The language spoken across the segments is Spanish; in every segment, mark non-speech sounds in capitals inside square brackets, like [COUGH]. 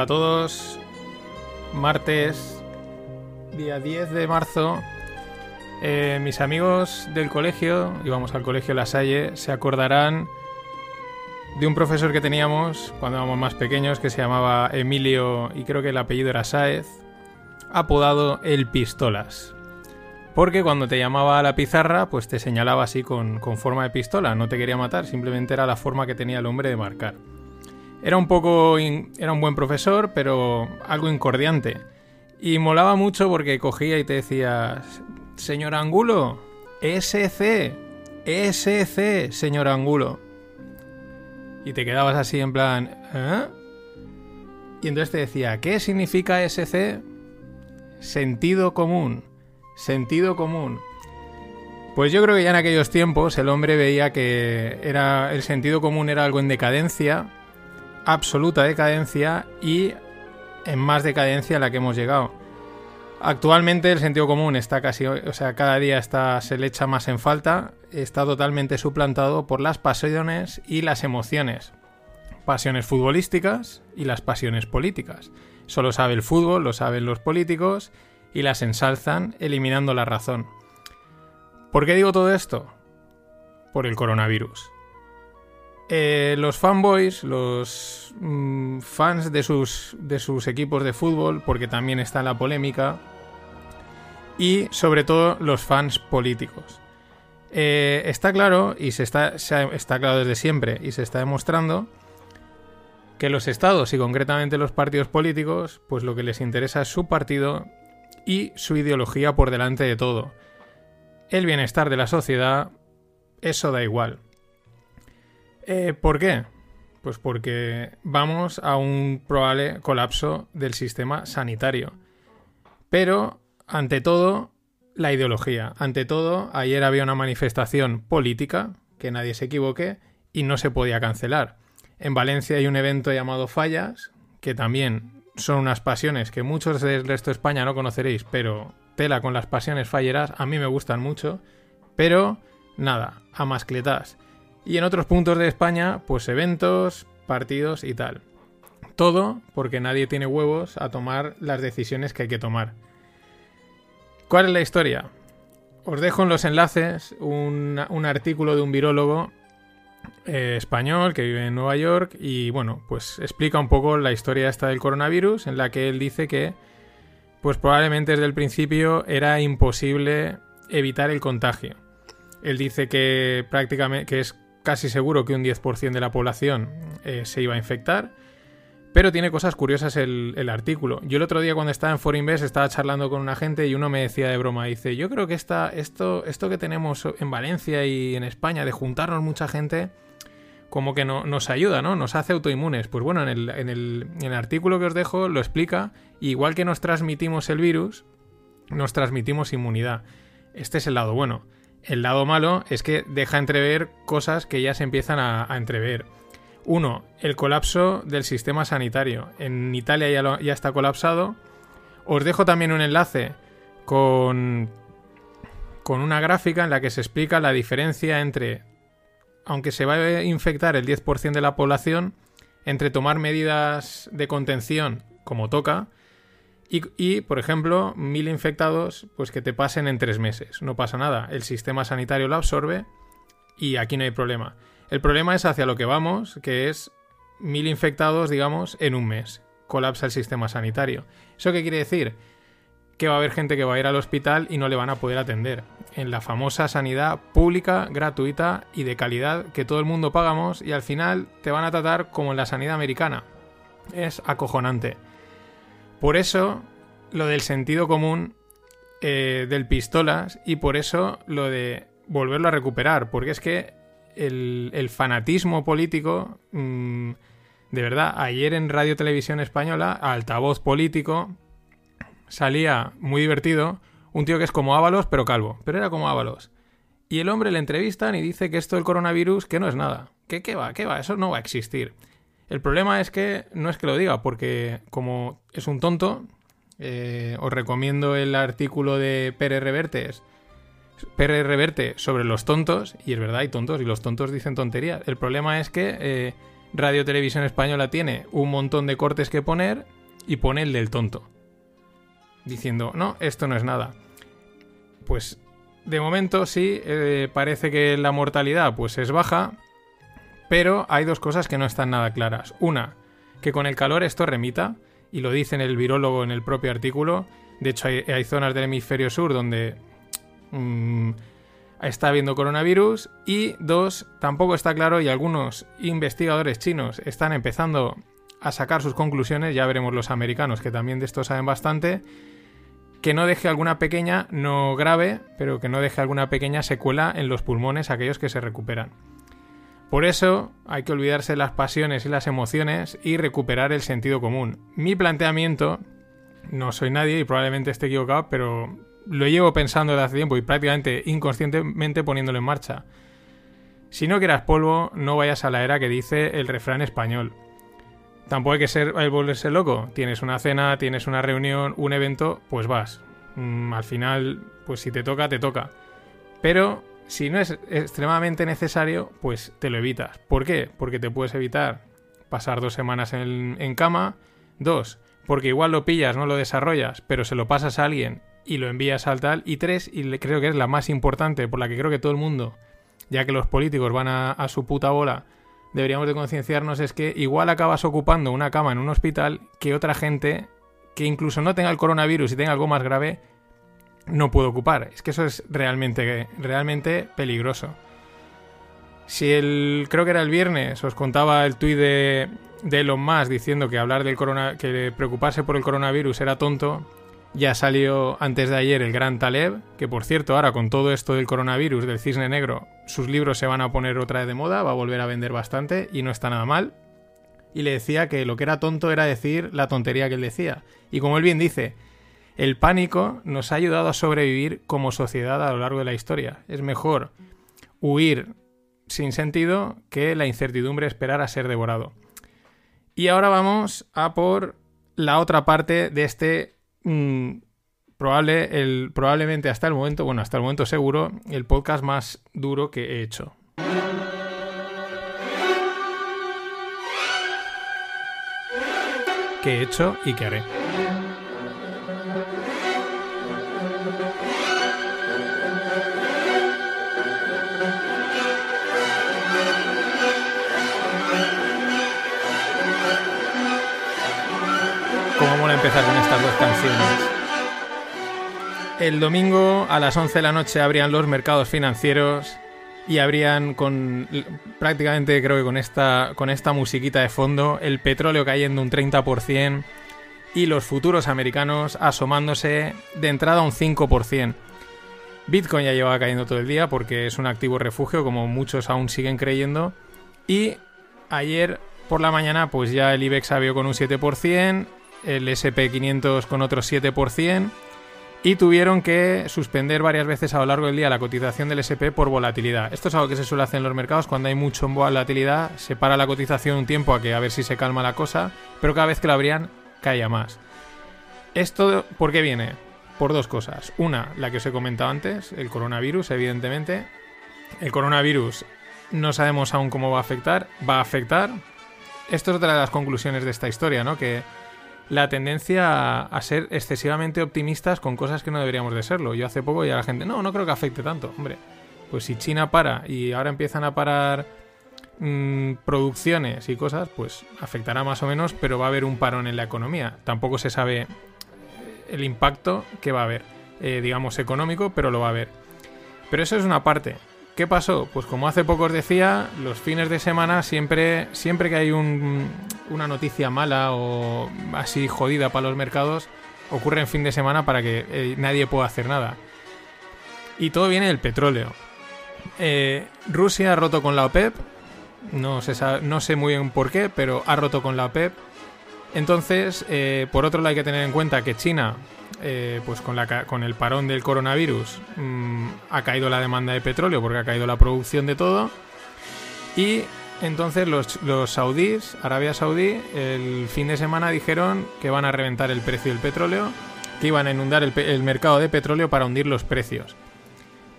Hola a todos. Martes, día 10 de marzo. Eh, mis amigos del colegio, íbamos al colegio La Salle, se acordarán de un profesor que teníamos cuando éramos más pequeños que se llamaba Emilio y creo que el apellido era Sáez, apodado El Pistolas. Porque cuando te llamaba a la pizarra, pues te señalaba así con, con forma de pistola, no te quería matar, simplemente era la forma que tenía el hombre de marcar. Era un poco. Era un buen profesor, pero algo incordiante. Y molaba mucho porque cogía y te decía: Señor Angulo, SC, SC, señor Angulo. Y te quedabas así en plan: ¿eh? Y entonces te decía: ¿Qué significa SC? Sentido común. Sentido común. Pues yo creo que ya en aquellos tiempos el hombre veía que era el sentido común era algo en decadencia absoluta decadencia y en más decadencia a la que hemos llegado. Actualmente el sentido común está casi, o sea, cada día se le echa más en falta, está totalmente suplantado por las pasiones y las emociones. Pasiones futbolísticas y las pasiones políticas. Solo sabe el fútbol, lo saben los políticos y las ensalzan eliminando la razón. ¿Por qué digo todo esto? Por el coronavirus. Eh, los fanboys, los mm, fans de sus, de sus equipos de fútbol, porque también está la polémica, y sobre todo los fans políticos. Eh, está claro, y se está, está claro desde siempre, y se está demostrando, que los estados y concretamente los partidos políticos, pues lo que les interesa es su partido y su ideología por delante de todo. El bienestar de la sociedad, eso da igual. Eh, ¿Por qué? Pues porque vamos a un probable colapso del sistema sanitario. Pero, ante todo, la ideología. Ante todo, ayer había una manifestación política, que nadie se equivoque, y no se podía cancelar. En Valencia hay un evento llamado Fallas, que también son unas pasiones que muchos del resto de España no conoceréis, pero tela con las pasiones falleras, a mí me gustan mucho, pero nada, a mascletas. Y en otros puntos de España, pues eventos, partidos y tal. Todo porque nadie tiene huevos a tomar las decisiones que hay que tomar. ¿Cuál es la historia? Os dejo en los enlaces un, artículo de un virólogo eh, español que vive en Nueva York y bueno, pues explica un poco la historia esta del coronavirus en la que él dice que pues probablemente desde el principio era imposible evitar el contagio. Él dice que prácticamente que es casi seguro que un 10% de la población eh, se iba a infectar. Pero tiene cosas curiosas el, artículo. Yo el otro día cuando estaba en Forinvest estaba charlando con una gente y uno me decía de broma, dice, yo creo que esto, esto que tenemos en Valencia y en España de juntarnos mucha gente, como que no, nos ayuda, ¿no? Nos hace autoinmunes. Pues bueno, en, el, en el artículo que os dejo lo explica, igual que nos transmitimos el virus, nos transmitimos inmunidad. Este es el lado bueno. El lado malo es que deja entrever cosas que ya se empiezan a, entrever. Uno, el colapso del sistema sanitario. En Italia ya, ya está colapsado. Os dejo también un enlace con, con una gráfica en la que se explica la diferencia entre, aunque se va a infectar el 10% de la población, entre tomar medidas de contención como toca y, por ejemplo, mil infectados, pues que te pasen en tres meses. No pasa nada. El sistema sanitario lo absorbe y aquí no hay problema. El problema es hacia lo que vamos, que es mil infectados, digamos, en un mes. Colapsa el sistema sanitario. ¿Eso qué quiere decir? Que va a haber gente que va a ir al hospital y no le van a poder atender. En la famosa sanidad pública, gratuita y de calidad que todo el mundo pagamos y al final te van a tratar como en la sanidad americana. Es acojonante. Por eso lo del sentido común eh, del pistolas y por eso lo de volverlo a recuperar, porque es que el, fanatismo político, mm, de verdad, ayer en Radio Televisión Española, altavoz político, salía muy divertido un tío que es como Ábalos, pero calvo, pero era como Ábalos. Y el hombre le entrevistan y dice que esto del coronavirus, que no es nada. ¿Qué, qué va? ¿Qué va? Eso no va a existir. El problema es que no es que lo diga, porque como es un tonto, eh, os recomiendo el artículo de Pérez Revertes, Pérez Reverte sobre los tontos, y es verdad, hay tontos, y los tontos dicen tonterías. El problema es que eh, Radio Televisión Española tiene un montón de cortes que poner y pone el del tonto. Diciendo, no, esto no es nada. Pues de momento sí, eh, parece que la mortalidad pues es baja, pero hay dos cosas que no están nada claras. Una, que con el calor esto remita, y lo dice el virólogo en el propio artículo. De hecho, hay, zonas del hemisferio sur donde mm, está habiendo coronavirus. Y dos, tampoco está claro y algunos investigadores chinos están empezando a sacar sus conclusiones, ya veremos los americanos que también de esto saben bastante, que no deje alguna pequeña, no grave, pero que no deje alguna pequeña secuela en los pulmones aquellos que se recuperan. Por eso hay que olvidarse de las pasiones y las emociones y recuperar el sentido común. Mi planteamiento, no soy nadie y probablemente esté equivocado, pero lo llevo pensando desde hace tiempo y prácticamente inconscientemente poniéndolo en marcha. Si no quieras polvo, no vayas a la era que dice el refrán español. Tampoco hay que ser el volverse loco. Tienes una cena, tienes una reunión, un evento, pues vas. Mm, al final, pues si te toca, te toca. Pero si no es extremadamente necesario, pues te lo evitas. ¿Por qué? Porque te puedes evitar pasar dos semanas en, cama. Dos, porque igual lo pillas, no lo desarrollas, pero se lo pasas a alguien y lo envías al tal. Y tres, y creo que es la más importante, por la que creo que todo el mundo, ya que los políticos van a, a su puta bola deberíamos de concienciarnos es que igual acabas ocupando una cama en un hospital que otra gente que incluso no tenga el coronavirus y tenga algo más grave no puede ocupar. Es que eso es realmente, realmente peligroso. Si el, creo que era el viernes, os contaba el tuit de, de Elon Musk diciendo que hablar del corona, que preocuparse por el coronavirus era tonto, ya salió antes de ayer el gran Taleb, que por cierto, ahora con todo esto del coronavirus, del cisne negro, sus libros se van a poner otra vez de moda, va a volver a vender bastante y no está nada mal. Y le decía que lo que era tonto era decir la tontería que él decía. Y como él bien dice, el pánico nos ha ayudado a sobrevivir como sociedad a lo largo de la historia. Es mejor huir sin sentido que la incertidumbre esperar a ser devorado. Y ahora vamos a por la otra parte de este Mm, probable, probablemente hasta el momento, bueno, hasta el momento seguro, el podcast más duro que he hecho. Que he hecho y que haré. Con estas dos canciones. El domingo a las 11 de la noche abrían los mercados financieros y abrían con prácticamente creo que con esta, con esta musiquita de fondo el petróleo cayendo un 30% y los futuros americanos asomándose de entrada un 5%. Bitcoin ya llevaba cayendo todo el día porque es un activo refugio como muchos aún siguen creyendo y ayer por la mañana pues ya el IBEX abrió con un 7%, el SP500 con otro 7% y tuvieron que suspender varias veces a lo largo del día la cotización del SP por volatilidad. Esto es algo que se suele hacer en los mercados cuando hay mucho volatilidad, se para la cotización un tiempo a que a ver si se calma la cosa, pero cada vez que la abrían caía más. Esto ¿por qué viene? Por dos cosas. Una, la que os he comentado antes, el coronavirus, evidentemente. El coronavirus no sabemos aún cómo va a afectar, va a afectar. Esto es otra de las conclusiones de esta historia, ¿no? Que la tendencia a, ser excesivamente optimistas con cosas que no deberíamos de serlo. Yo hace poco ya la gente, no, no creo que afecte tanto. Hombre, pues si China para y ahora empiezan a parar mm, producciones y cosas, pues afectará más o menos, pero va a haber un parón en la economía. Tampoco se sabe el impacto que va a haber, eh, digamos, económico, pero lo va a haber. Pero eso es una parte. ¿Qué pasó? Pues como hace poco os decía, los fines de semana siempre, siempre que hay una noticia mala o así jodida para los mercados, ocurre en fin de semana para que eh, nadie pueda hacer nada. Y todo viene del petróleo. eh, Rusia ha roto con la OPEP. No, no sé muy bien por qué, pero ha roto con la OPEP. Entonces, eh, por otro lado hay que tener en cuenta que China, eh, pues con, la, con, el parón del coronavirus, mm, ha caído la demanda de petróleo porque ha caído la producción de todo. Y entonces los, los saudíes, Arabia Saudí, el fin de semana dijeron que van a reventar el precio del petróleo, que iban a inundar el, el mercado de petróleo para hundir los precios.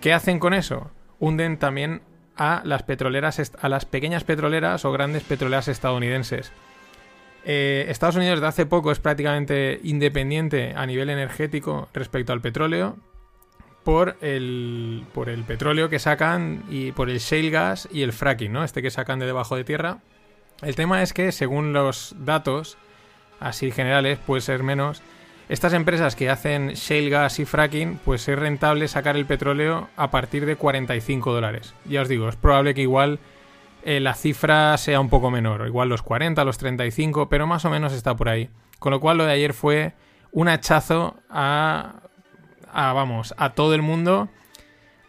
¿Qué hacen con eso? Hunden también a las petroleras, a las pequeñas petroleras o grandes petroleras estadounidenses. Eh, Estados Unidos de hace poco es prácticamente independiente a nivel energético respecto al petróleo por el, por el petróleo que sacan y por el shale gas y el fracking, ¿no? Este que sacan de debajo de tierra. El tema es que según los datos, así generales, puede ser menos, estas empresas que hacen shale gas y fracking, pues es rentable sacar el petróleo a partir de 45 dólares. Ya os digo, es probable que igual eh, la cifra sea un poco menor, igual los 40, los 35, pero más o menos está por ahí. Con lo cual lo de ayer fue un hachazo a, a vamos, a todo el mundo.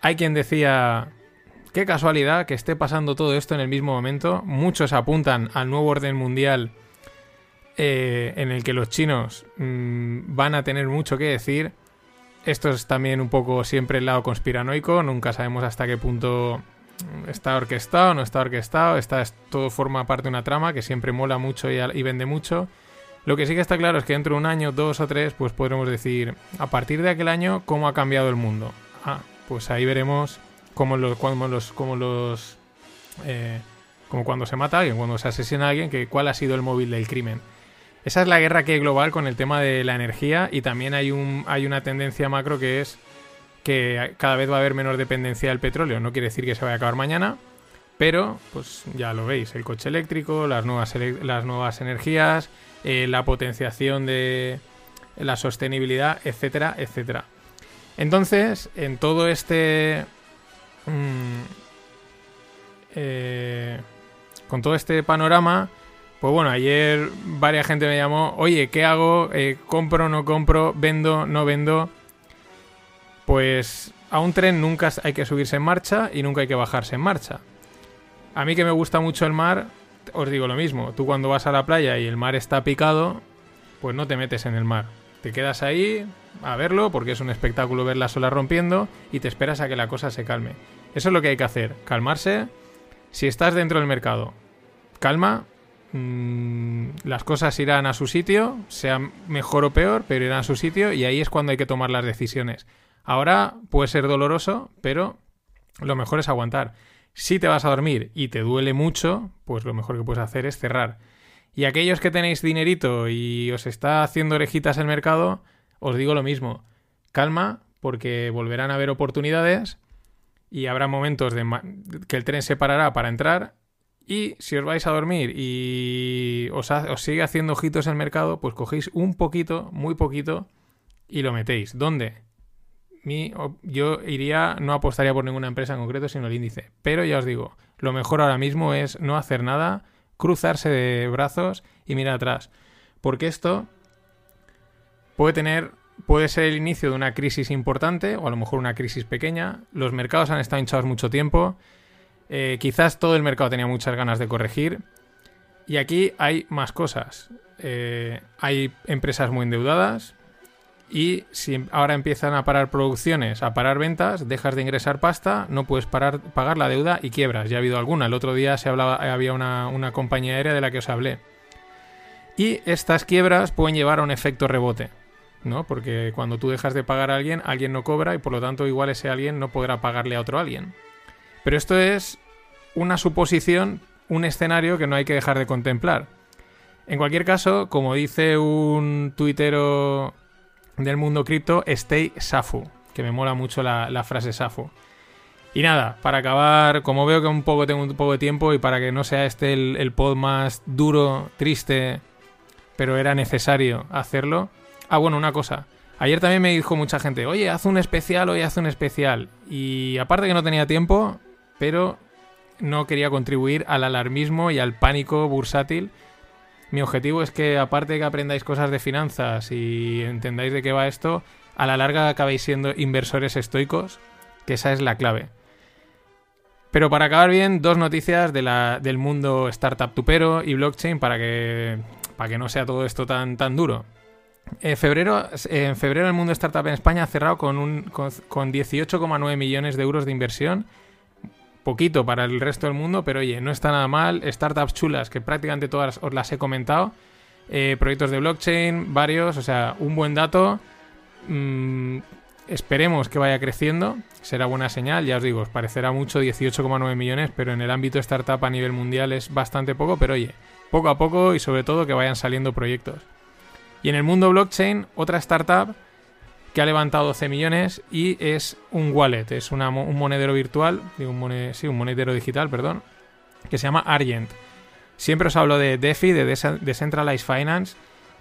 Hay quien decía, qué casualidad que esté pasando todo esto en el mismo momento. Muchos apuntan al nuevo orden mundial eh, en el que los chinos mm, van a tener mucho que decir. Esto es también un poco siempre el lado conspiranoico, nunca sabemos hasta qué punto está orquestado, no está orquestado, está, todo forma parte de una trama que siempre mola mucho y, vende mucho. Lo que sí que está claro es que dentro de un año, dos o tres, pues podremos decir, a partir de aquel año, cómo ha cambiado el mundo. Ah, pues ahí veremos cómo los, cómo los, cómo los, eh, como cuando se mata a alguien, cuando se asesina a alguien, que cuál ha sido el móvil del crimen. Esa es la guerra que hay global con el tema de la energía y también hay, un, hay una tendencia macro que es que cada vez va a haber menor dependencia del petróleo. No quiere decir que se vaya a acabar mañana, pero pues ya lo veis, el coche eléctrico, las nuevas, las nuevas energías, eh, la potenciación de la sostenibilidad, etcétera, etcétera. Entonces, en todo este... Mm, eh, con todo este panorama, pues bueno, ayer varias gente me llamó, oye, ¿qué hago? Eh, ¿Compro no compro? ¿Vendo? ¿No vendo? Pues a un tren nunca hay que subirse en marcha y nunca hay que bajarse en marcha. A mí que me gusta mucho el mar, os digo lo mismo. Tú cuando vas a la playa y el mar está picado, pues no te metes en el mar. Te quedas ahí a verlo porque es un espectáculo ver las olas rompiendo y te esperas a que la cosa se calme. Eso es lo que hay que hacer, calmarse. Si estás dentro del mercado, calma, mm, las cosas irán a su sitio, sea mejor o peor, pero irán a su sitio y ahí es cuando hay que tomar las decisiones. Ahora puede ser doloroso, pero lo mejor es aguantar. Si te vas a dormir y te duele mucho, pues lo mejor que puedes hacer es cerrar. Y aquellos que tenéis dinerito y os está haciendo orejitas el mercado, os digo lo mismo. Calma, porque volverán a haber oportunidades y habrá momentos que el tren se parará para entrar. Y si os vais a dormir y os, os sigue haciendo ojitos el mercado, pues cogéis un poquito, muy poquito, y lo metéis. ¿Dónde? Yo iría, no apostaría por ninguna empresa en concreto, sino el índice. Pero ya os digo, lo mejor ahora mismo es no hacer nada, cruzarse de brazos y mirar atrás. Porque esto puede tener, puede ser el inicio de una crisis importante o a lo mejor una crisis pequeña. Los mercados han estado hinchados mucho tiempo. Eh, quizás todo el mercado tenía muchas ganas de corregir. Y aquí hay más cosas. Eh, hay empresas muy endeudadas, y si ahora empiezan a parar producciones, a parar ventas, dejas de ingresar pasta, no puedes parar, pagar la deuda y quiebras. Ya ha habido alguna. El otro día se hablaba, había una, una compañía aérea de la que os hablé. Y estas quiebras pueden llevar a un efecto rebote. ¿no? Porque cuando tú dejas de pagar a alguien, alguien no cobra y por lo tanto igual ese alguien no podrá pagarle a otro alguien. Pero esto es una suposición, un escenario que no hay que dejar de contemplar. En cualquier caso, como dice un tuitero del mundo cripto, Stay Safu, que me mola mucho la, frase Safu. Y nada, para acabar, como veo que un poco tengo un poco de tiempo y para que no sea este el, el pod más duro, triste, pero era necesario hacerlo. Ah, bueno, una cosa. Ayer también me dijo mucha gente, oye, haz un especial, oye, haz un especial. Y aparte que no tenía tiempo, pero no quería contribuir al alarmismo y al pánico bursátil mi objetivo es que, aparte de que aprendáis cosas de finanzas y entendáis de qué va esto, a la larga acabéis siendo inversores estoicos, que esa es la clave. Pero para acabar bien, dos noticias del mundo startup tupero y blockchain para que, para que no sea todo esto tan, tan duro. En febrero, en febrero el mundo startup en España ha cerrado con, con 18,9 millones de euros de inversión. Poquito para el resto del mundo, pero oye, no está nada mal. Startups chulas, que prácticamente todas os las he comentado. Eh, proyectos de blockchain, varios, o sea, un buen dato. Mm, esperemos que vaya creciendo, será buena señal, ya os digo, os parecerá mucho 18,9 millones, pero en el ámbito startup a nivel mundial es bastante poco, pero oye, poco a poco y sobre todo que vayan saliendo proyectos. Y en el mundo blockchain, otra startup que ha levantado 12 millones y es un wallet, es un monedero virtual, sí, un monedero digital, perdón, que se llama Argent. Siempre os hablo de DeFi, de Decentralized Finance,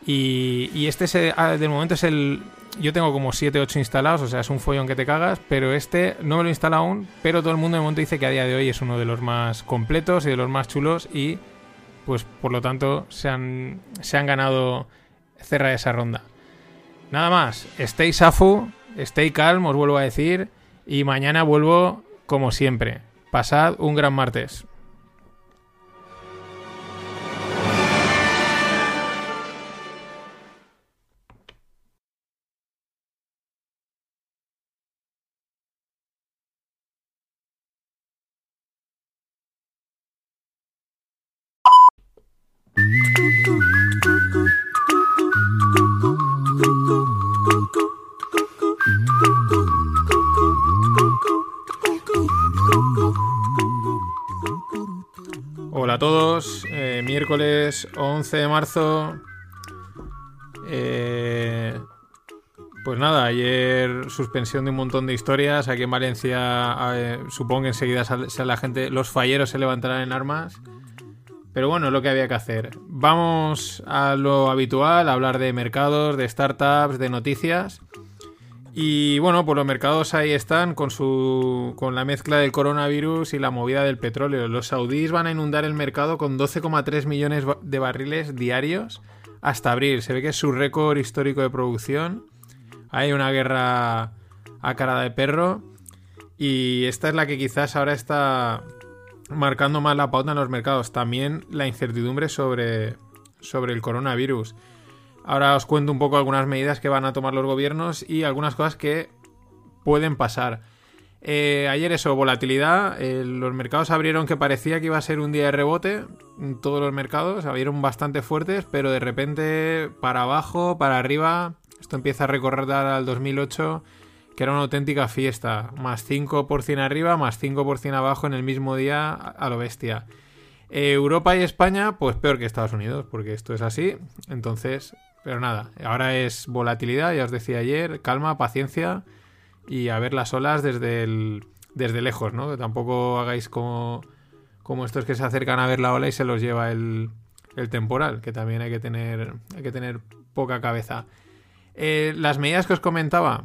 y, este es, del momento es el... Yo tengo como 7, 8 instalados, o sea, es un follón que te cagas, pero este no me lo instala aún, pero todo el mundo de momento dice que a día de hoy es uno de los más completos y de los más chulos y pues por lo tanto se han, se han ganado cerrar esa ronda. Nada más, stay safu, stay calm, os vuelvo a decir, y mañana vuelvo como siempre. Pasad un gran martes. Hola a todos, eh, miércoles 11 de marzo. Eh, pues nada, ayer suspensión de un montón de historias. Aquí en Valencia, eh, supongo que enseguida la gente, los falleros se levantarán en armas. Pero bueno, es lo que había que hacer. Vamos a lo habitual, a hablar de mercados, de startups, de noticias. Y bueno, pues los mercados ahí están con su con la mezcla del coronavirus y la movida del petróleo. Los saudíes van a inundar el mercado con 12,3 millones de barriles diarios hasta abril. Se ve que es su récord histórico de producción. Hay una guerra a cara de perro y esta es la que quizás ahora está marcando más la pauta en los mercados. También la incertidumbre sobre sobre el coronavirus. Ahora os cuento un poco algunas medidas que van a tomar los gobiernos y algunas cosas que pueden pasar. Eh, ayer eso, volatilidad. Eh, los mercados abrieron que parecía que iba a ser un día de rebote. Todos los mercados abrieron bastante fuertes, pero de repente para abajo, para arriba. Esto empieza a recordar al 2008, que era una auténtica fiesta. Más 5% arriba, más 5% abajo en el mismo día a lo bestia. Eh, Europa y España, pues peor que Estados Unidos, porque esto es así. Entonces, pero nada, ahora es volatilidad, ya os decía ayer, calma, paciencia y a ver las olas desde, el, desde lejos, ¿no? Que tampoco hagáis como, como estos que se acercan a ver la ola y se los lleva el, el temporal, que también hay que tener, hay que tener poca cabeza. Eh, las medidas que os comentaba,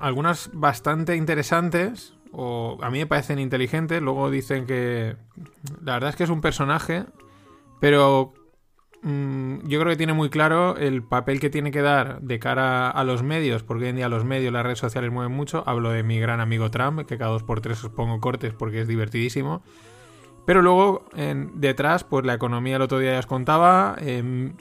algunas bastante interesantes, o a mí me parecen inteligentes, luego dicen que la verdad es que es un personaje, pero yo creo que tiene muy claro el papel que tiene que dar de cara a los medios, porque hoy en día los medios, las redes sociales mueven mucho. Hablo de mi gran amigo Trump, que cada dos por tres os pongo cortes porque es divertidísimo. Pero luego, detrás, pues la economía el otro día ya os contaba, eh,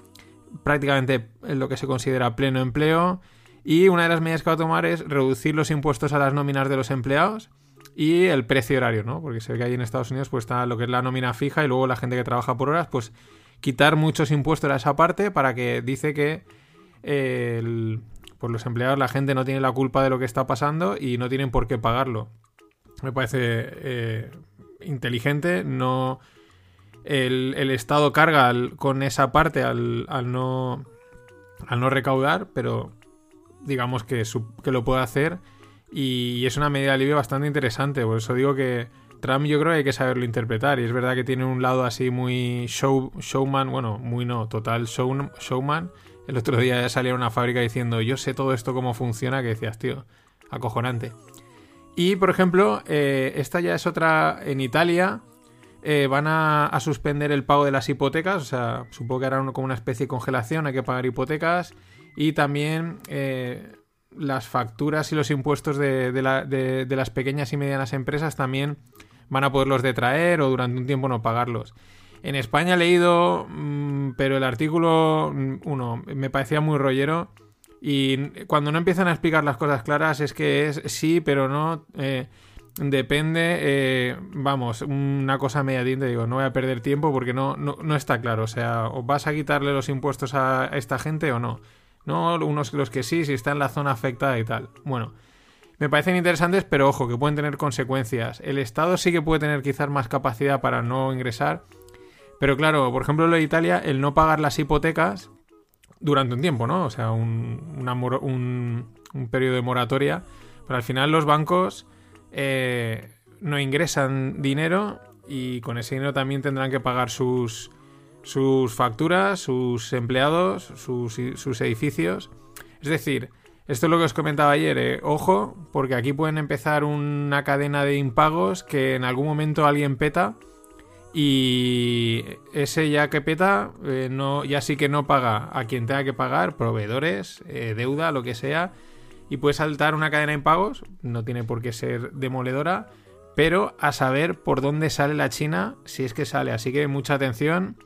prácticamente en lo que se considera pleno empleo. Y una de las medidas que va a tomar es reducir los impuestos a las nóminas de los empleados y el precio horario, ¿no? Porque se ve que ahí en Estados Unidos pues está lo que es la nómina fija y luego la gente que trabaja por horas, pues quitar muchos impuestos a esa parte para que dice que eh, pues los empleados, la gente no tiene la culpa de lo que está pasando y no tienen por qué pagarlo. Me parece eh, inteligente, no... El, Estado carga con esa parte al, no, al no recaudar, pero digamos que, que lo puede hacer y es una medida de alivio bastante interesante. Por eso digo que Trump yo creo que hay que saberlo interpretar y es verdad que tiene un lado así muy show, showman, bueno, muy no, total show, showman. El otro día ya salía a una fábrica diciendo yo sé todo esto cómo funciona, que decías, tío, acojonante. Y por ejemplo, eh, esta ya es otra en Italia. Eh, van a, suspender el pago de las hipotecas, o sea, supongo que harán como una especie de congelación, hay que pagar hipotecas. Y también eh, las facturas y los impuestos de, de las pequeñas y medianas empresas también van a poderlos detraer o durante un tiempo no pagarlos. En España he leído, mm, pero el artículo 1 mm, me parecía muy rollero y cuando no empiezan a explicar las cosas claras es que es sí, pero no. Eh, depende, eh, vamos, una cosa media tinta, digo, no voy a perder tiempo porque no, no, está claro. O sea, ¿o vas a quitarle los impuestos a esta gente o no? No, unos los que sí, si está en la zona afectada y tal. Bueno, me parecen interesantes, pero ojo, que pueden tener consecuencias. El Estado sí que puede tener quizás más capacidad para no ingresar. Pero claro, por ejemplo, lo de Italia, el no pagar las hipotecas durante un tiempo, ¿no? O sea, un, un, periodo de moratoria. Pero al final los bancos eh, no ingresan dinero y con ese dinero también tendrán que pagar sus, sus facturas, sus empleados, sus, sus edificios. Es decir, esto es lo que os comentaba ayer, eh. ojo, porque aquí pueden empezar una cadena de impagos que en algún momento alguien peta y ese ya que peta, eh, no, ya sí que no paga a quien tenga que pagar, proveedores, eh, deuda, lo que sea, y puede saltar una cadena de impagos, no tiene por qué ser demoledora, pero a saber por dónde sale la China, si es que sale. Así que mucha atención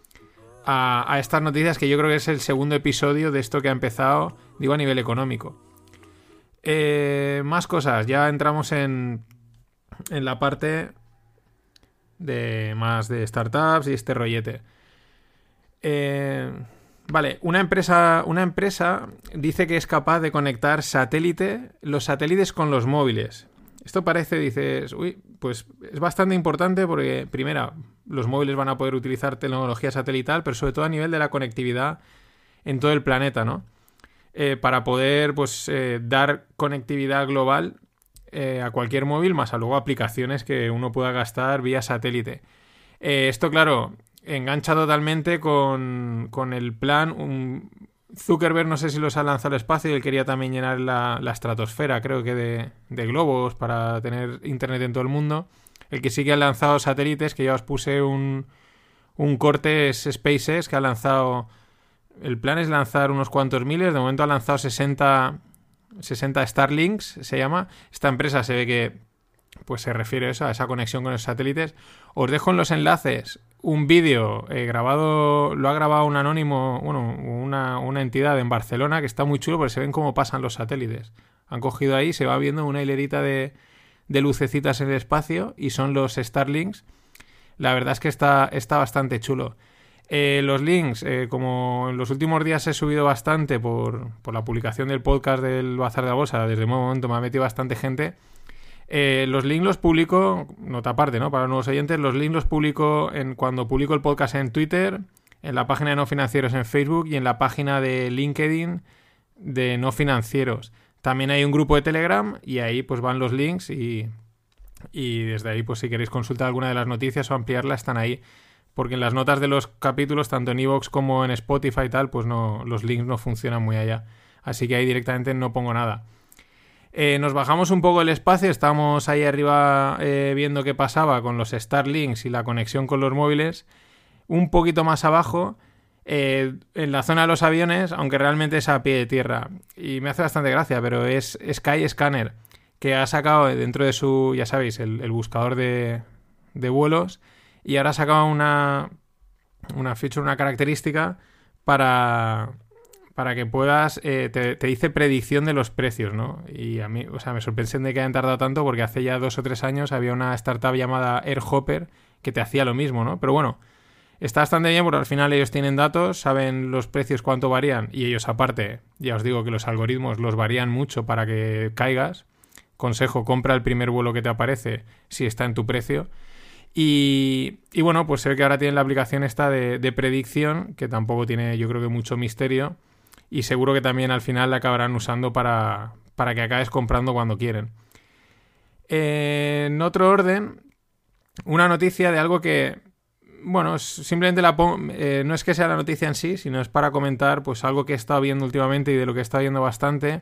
a, estas noticias, que yo creo que es el segundo episodio de esto que ha empezado, digo, a nivel económico. Eh, más cosas, ya entramos en, en la parte de más de startups y este rollete. Eh, vale, una empresa, una empresa dice que es capaz de conectar satélite, los satélites con los móviles. Esto parece, dices, uy, pues es bastante importante porque, primera, los móviles van a poder utilizar tecnología satelital, pero sobre todo a nivel de la conectividad en todo el planeta, ¿no? Eh, para poder, pues, eh, dar conectividad global eh, a cualquier móvil, más a luego aplicaciones que uno pueda gastar vía satélite. Esto, claro, engancha totalmente con, el plan. Zuckerberg no sé si los ha lanzado al espacio y él quería también llenar la, estratosfera, creo que de, globos para tener internet en todo el mundo. El que sí que ha lanzado satélites, que ya os puse un, un corte, es SpaceX, que ha lanzado... El plan es lanzar unos cuantos miles, de momento ha lanzado 60 60 Starlinks se llama. Esta empresa se ve que pues se refiere a eso, a esa conexión con los satélites. Os dejo en los enlaces un vídeo eh, grabado, lo ha grabado un anónimo, bueno, una, entidad en Barcelona que está muy chulo porque se ven cómo pasan los satélites. Han cogido ahí, se va viendo una hilerita de, de lucecitas en el espacio y son los Starlinks. La verdad es que está, está bastante chulo. Eh, los links, eh, como en los últimos días he subido bastante por, la publicación del podcast del Bazar de la Bolsa, desde un momento me ha metido bastante gente. Eh, los links los publico, nota aparte, ¿no? Para los nuevos oyentes, los links los publico en, cuando publico el podcast en Twitter, en la página de No Financieros en Facebook y en la página de LinkedIn de No Financieros. También hay un grupo de Telegram y ahí pues van los links y, y desde ahí pues si queréis consultar alguna de las noticias o ampliarla están ahí porque en las notas de los capítulos, tanto en Evox como en Spotify y tal, pues no, los links no funcionan muy allá. Así que ahí directamente no pongo nada. Eh, nos bajamos un poco el espacio, estamos ahí arriba eh, viendo qué pasaba con los Starlinks y la conexión con los móviles. Un poquito más abajo, eh, en la zona de los aviones, aunque realmente es a pie de tierra. Y me hace bastante gracia, pero es Sky Scanner, que ha sacado dentro de su, ya sabéis, el, buscador de vuelos y ahora sacaba una, una feature, una característica para, para que puedas, eh, te, dice predicción de los precios, ¿no? Y a mí, o sea, me sorprende de que hayan tardado tanto porque hace ya dos o tres años había una startup llamada AirHopper que te hacía lo mismo, ¿no? Pero bueno, está bastante bien porque al final ellos tienen datos, saben los precios cuánto varían y ellos aparte, ya os digo que los algoritmos los varían mucho para que caigas. Consejo, compra el primer vuelo que te aparece si está en tu precio. Y, bueno, pues se ve que ahora tienen la aplicación esta de, predicción, que tampoco tiene yo creo que mucho misterio. Y seguro que también al final la acabarán usando para, para que acabes comprando cuando quieren. en otro orden, una noticia de algo que, bueno, simplemente la eh, no es que sea la noticia en sí, sino es para comentar pues algo que he estado viendo últimamente y de lo que he estado viendo bastante.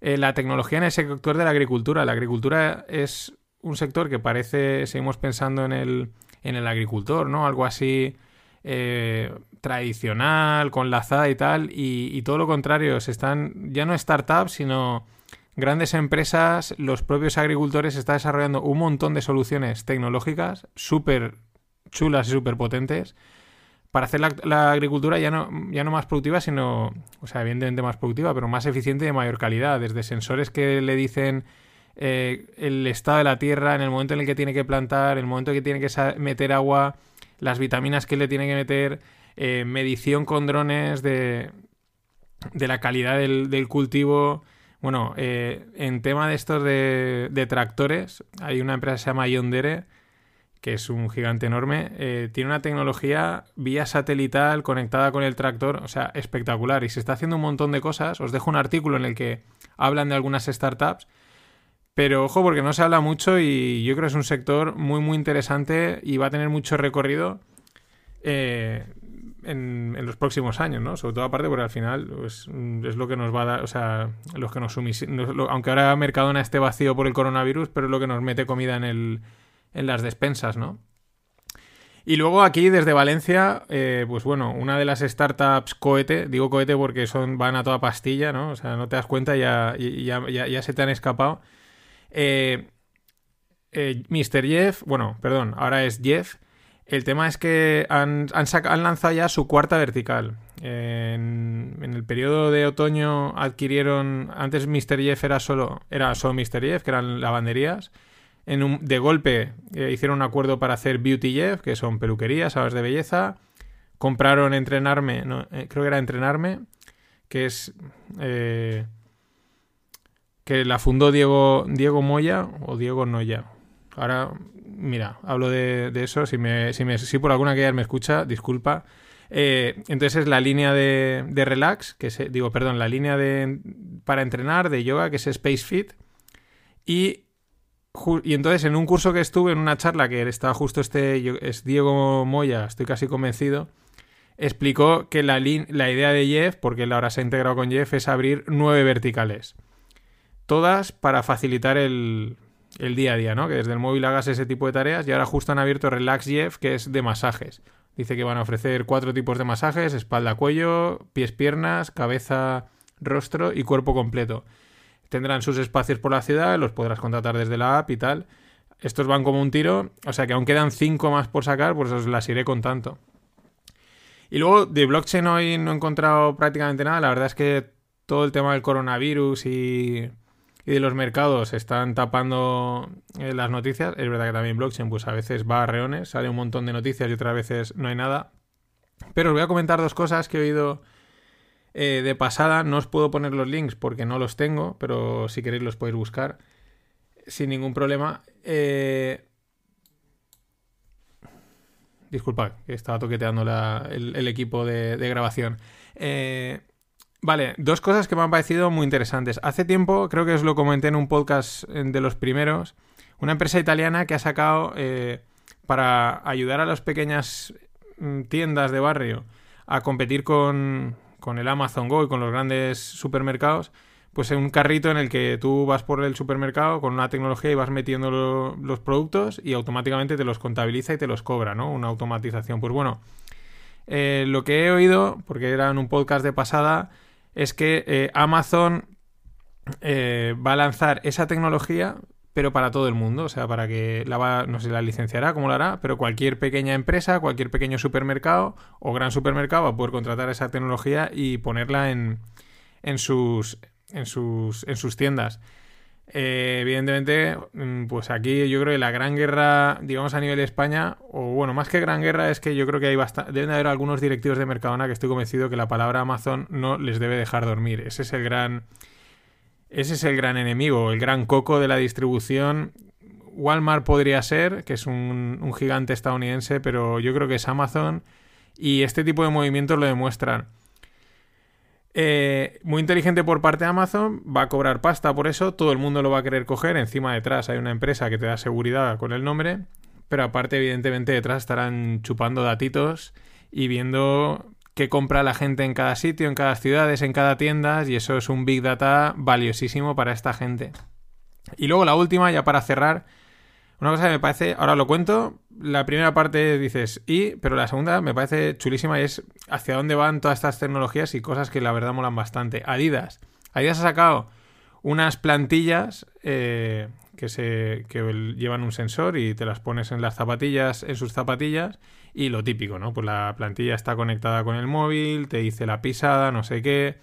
Eh, la tecnología en el sector de la agricultura. La agricultura es un sector que parece, seguimos pensando en el, en el agricultor, ¿no? Algo así eh, tradicional, con lazada y tal, y, todo lo contrario, se están, ya no startups, sino grandes empresas, los propios agricultores están desarrollando un montón de soluciones tecnológicas súper chulas y súper potentes para hacer la, agricultura ya no, ya no más productiva, sino, o sea, evidentemente más productiva, pero más eficiente y de mayor calidad, desde sensores que le dicen eh, el estado de la tierra en el momento en el que tiene que plantar, el momento en que tiene que meter agua, las vitaminas que le tiene que meter, eh, medición con drones de, de la calidad del, cultivo. Bueno, eh, en tema de estos de, de, tractores, hay una empresa que se llama Yondere, que es un gigante enorme, tiene una tecnología vía satelital conectada con el tractor, o sea, espectacular. Y se está haciendo un montón de cosas. Os dejo un artículo en el que hablan de algunas startups. Pero ojo, porque no se habla mucho y yo creo que es un sector muy, muy interesante y va a tener mucho recorrido eh, en, los próximos años, ¿no? Sobre todo aparte porque al final pues, es lo que nos va a dar, o sea, los que nos aunque ahora Mercadona esté vacío por el coronavirus, pero es lo que nos mete comida en el en las despensas, ¿no? Y luego aquí desde Valencia, eh, pues bueno, una de las startups cohete, digo cohete porque son, van a toda pastilla, ¿no? O sea, no te das cuenta, ya, ya, ya, se te han escapado. Eh, eh, Mr. Jeff, bueno, perdón, ahora es Jeff. El tema es que han, lanzado ya su cuarta vertical. En, en, el periodo de otoño adquirieron. Antes Mr. Jeff era solo. Era solo Mr. Jeff, que eran lavanderías de golpe eh, hicieron un acuerdo para hacer Beauty Jeff, que son peluquerías, salas de belleza. Compraron Entrenarme, eh, creo que era Entrenarme, que es... que la fundó Diego, Diego Moya o Diego Noya. Ahora, mira, hablo de, eso. Si, me, si, me, si por alguna que me escucha, disculpa. entonces es la línea de, de relax, que se, digo, perdón, la línea de para entrenar de yoga, que es Space Fit. Y y entonces en un curso que estuve, en una charla que estaba justo este, es Diego Moya, estoy casi convencido, explicó que la, la idea de Jeff, porque él ahora se ha integrado con Jeff, es abrir nueve verticales. Todas para facilitar el, el día a día, ¿no? Que desde el móvil hagas ese tipo de tareas y ahora justo han abierto Relax Jeff, que es de masajes. Dice que van a ofrecer cuatro tipos de masajes, espalda, cuello, pies, piernas, cabeza, rostro y cuerpo completo tendrán sus espacios por la ciudad, los podrás contratar desde la app y tal. Estos van como un tiro, o sea que aún quedan cinco más por sacar, pues os las iré contando. Y luego de blockchain hoy no he encontrado prácticamente nada. La verdad es que todo el tema del coronavirus y, de los mercados están tapando eh, las noticias. Es verdad que también blockchain, pues a veces va a reones, sale un montón de noticias y otras veces no hay nada. Pero os voy a comentar dos cosas que he oído eh, de pasada no os puedo poner los links porque no los tengo, pero si queréis los podéis buscar sin ningún problema. Eh... Disculpad, que estaba toqueteando el, equipo de, grabación. Eh, vale, dos cosas que me han parecido muy interesantes. Hace tiempo, creo que os lo comenté en un podcast de los primeros, una empresa italiana que ha sacado eh, para ayudar a las pequeñas mm, tiendas de barrio a competir con, con el Amazon Go y con los grandes supermercados, pues un carrito en el que tú vas por el supermercado con una tecnología y vas metiendo los productos y automáticamente te los contabiliza y te los cobra, ¿no? Una automatización. Pues bueno, eh, lo que he oído, porque era en un podcast de pasada, es que eh, Amazon eh, va a lanzar esa tecnología pero para todo el mundo, o sea, para que la va, no sé, la licenciará, cómo lo hará, pero cualquier pequeña empresa, cualquier pequeño supermercado o gran supermercado va a poder contratar esa tecnología y ponerla en, en, sus, en, sus, en sus tiendas. Eh, evidentemente, mm, pues aquí yo creo que la gran guerra, digamos a nivel de España, o bueno, más que gran guerra, es que yo creo que hay deben haber algunos directivos de Mercadona que estoy convencido que la palabra Amazon no les debe dejar dormir. Ese es el gran ese es el gran enemigo, el gran coco de la distribución. Walmart podría ser, que es un, gigante estadounidense, pero yo creo que es Amazon y este tipo de movimientos lo demuestran. Eh, muy inteligente por parte de Amazon, va a cobrar pasta por eso, todo el mundo lo va a querer coger, encima detrás hay una empresa que te da seguridad con el nombre, pero aparte evidentemente detrás estarán chupando datitos y viendo qué compra la gente en cada sitio, en cada ciudad, en cada tienda, y eso es un Big Data valiosísimo para esta gente. Y luego la última, ya para cerrar, una cosa que me parece, ahora lo cuento, la primera parte dices y, pero la segunda me parece chulísima y es hacia dónde van todas estas tecnologías y cosas que la verdad molan bastante. Adidas. Adidas ha sacado unas plantillas eh, que, se, que llevan un sensor y te las pones en las zapatillas, en sus zapatillas, y lo típico, ¿no? Pues la plantilla está conectada con el móvil, te dice la pisada, no sé qué,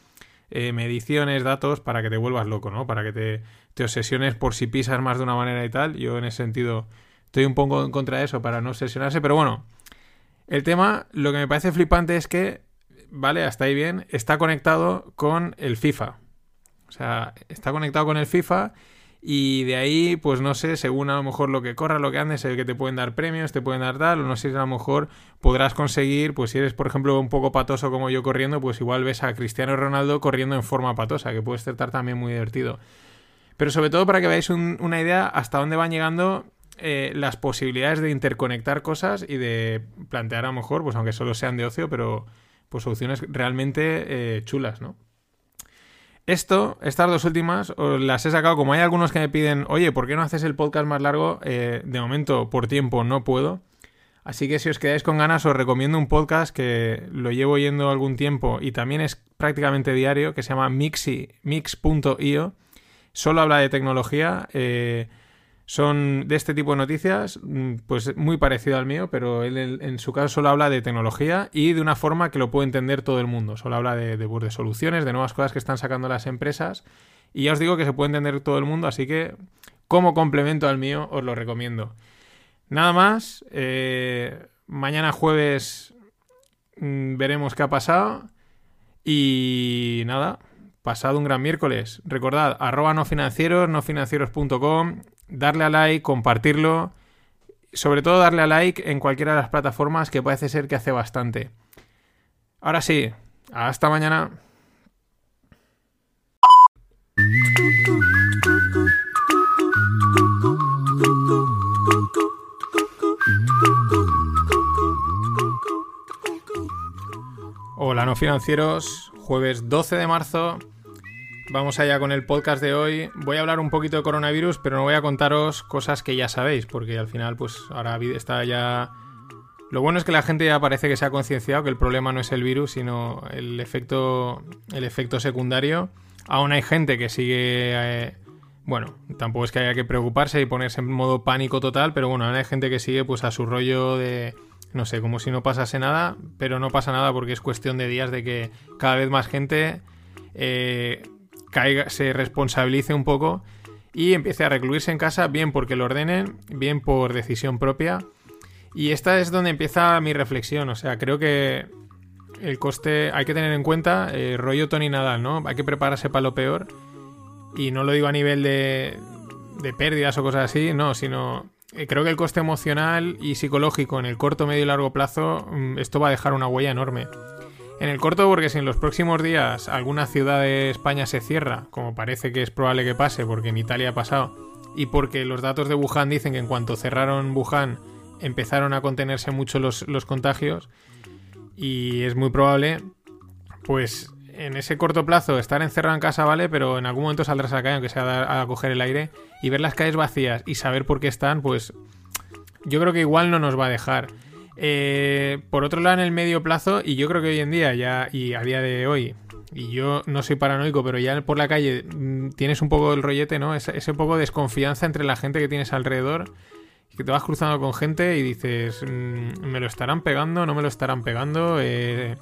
eh, mediciones, datos, para que te vuelvas loco, ¿no? Para que te, te obsesiones por si pisas más de una manera y tal. Yo en ese sentido estoy un poco en contra de eso para no obsesionarse, pero bueno, el tema, lo que me parece flipante es que, vale, hasta ahí bien, está conectado con el FIFA. O sea, está conectado con el FIFA y de ahí, pues no sé, según a lo mejor lo que corra, lo que andes, sé que te pueden dar premios, te pueden dar tal, o no sé si a lo mejor podrás conseguir, pues si eres, por ejemplo, un poco patoso como yo corriendo, pues igual ves a Cristiano Ronaldo corriendo en forma patosa, que puede estar también muy divertido. Pero sobre todo para que veáis una idea hasta dónde van llegando eh, las posibilidades de interconectar cosas y de plantear a lo mejor, pues aunque solo sean de ocio, pero pues soluciones realmente eh, chulas, ¿no? Esto, estas dos últimas, las he sacado como hay algunos que me piden, oye, ¿por qué no haces el podcast más largo? Eh, de momento, por tiempo, no puedo. Así que si os quedáis con ganas, os recomiendo un podcast que lo llevo yendo algún tiempo y también es prácticamente diario, que se llama Mixi, mix.io. Solo habla de tecnología. Eh, son de este tipo de noticias, mm, pues muy parecido al mío, pero él en su caso solo habla de tecnología y de una forma que lo puede entender todo el mundo. Solo habla de, pues, de, soluciones, de nuevas cosas que están sacando las empresas. Y ya os digo que se puede entender todo el mundo, así que como complemento al mío os lo recomiendo. Nada más, eh, mañana jueves mm, veremos qué ha pasado. Y nada, pasado un gran miércoles. Recordad, arroba no financieros, nofinancieros.com darle a like, compartirlo. Sobre todo darle a like en cualquiera de las plataformas que parece ser que hace bastante. Ahora sí, hasta mañana. Hola no financieros, jueves 12 de marzo Vamos allá con el podcast de hoy. Voy a hablar un poquito de coronavirus, pero no voy a contaros cosas que ya sabéis, porque al final, pues ahora está ya. Lo bueno es que la gente ya parece que se ha concienciado que el problema no es el virus, sino el efecto, el efecto secundario. Aún hay gente que sigue. Eh, bueno, tampoco es que haya que preocuparse y ponerse en modo pánico total, pero bueno, aún hay gente que sigue pues a su rollo de. No sé, como si no pasase nada, pero no pasa nada porque es cuestión de días de que cada vez más gente eh, caiga, se responsabilice un poco y empiece a recluirse en casa, bien porque lo ordenen, bien por decisión propia. Y esta es donde empieza mi reflexión. O sea, creo que el coste hay que tener en cuenta, eh, rollo Tony Nadal, ¿no? Hay que prepararse para lo peor. Y no lo digo a nivel de, de pérdidas o cosas así, no, sino eh, creo que el coste emocional y psicológico en el corto, medio y largo plazo, mm, esto va a dejar una huella enorme. En el corto, porque si en los próximos días alguna ciudad de España se cierra, como parece que es probable que pase, porque en Italia ha pasado, y porque los datos de Wuhan dicen que en cuanto cerraron Wuhan empezaron a contenerse mucho los, contagios, y es muy probable, pues en ese corto plazo estar encerrado en casa vale, pero en algún momento saldrás a la calle, aunque sea a, coger el aire, y ver las calles vacías y saber por qué están, pues yo creo que igual no nos va a dejar. Eh, por otro lado, en el medio plazo, y yo creo que hoy en día ya, y a día de hoy, y yo no soy paranoico, pero ya por la calle mm, tienes un poco el rollete, ¿no? Ese, poco de desconfianza entre la gente que tienes alrededor, que te vas cruzando con gente y dices, mm, ¿me lo estarán pegando? ¿No me lo estarán pegando? Eh,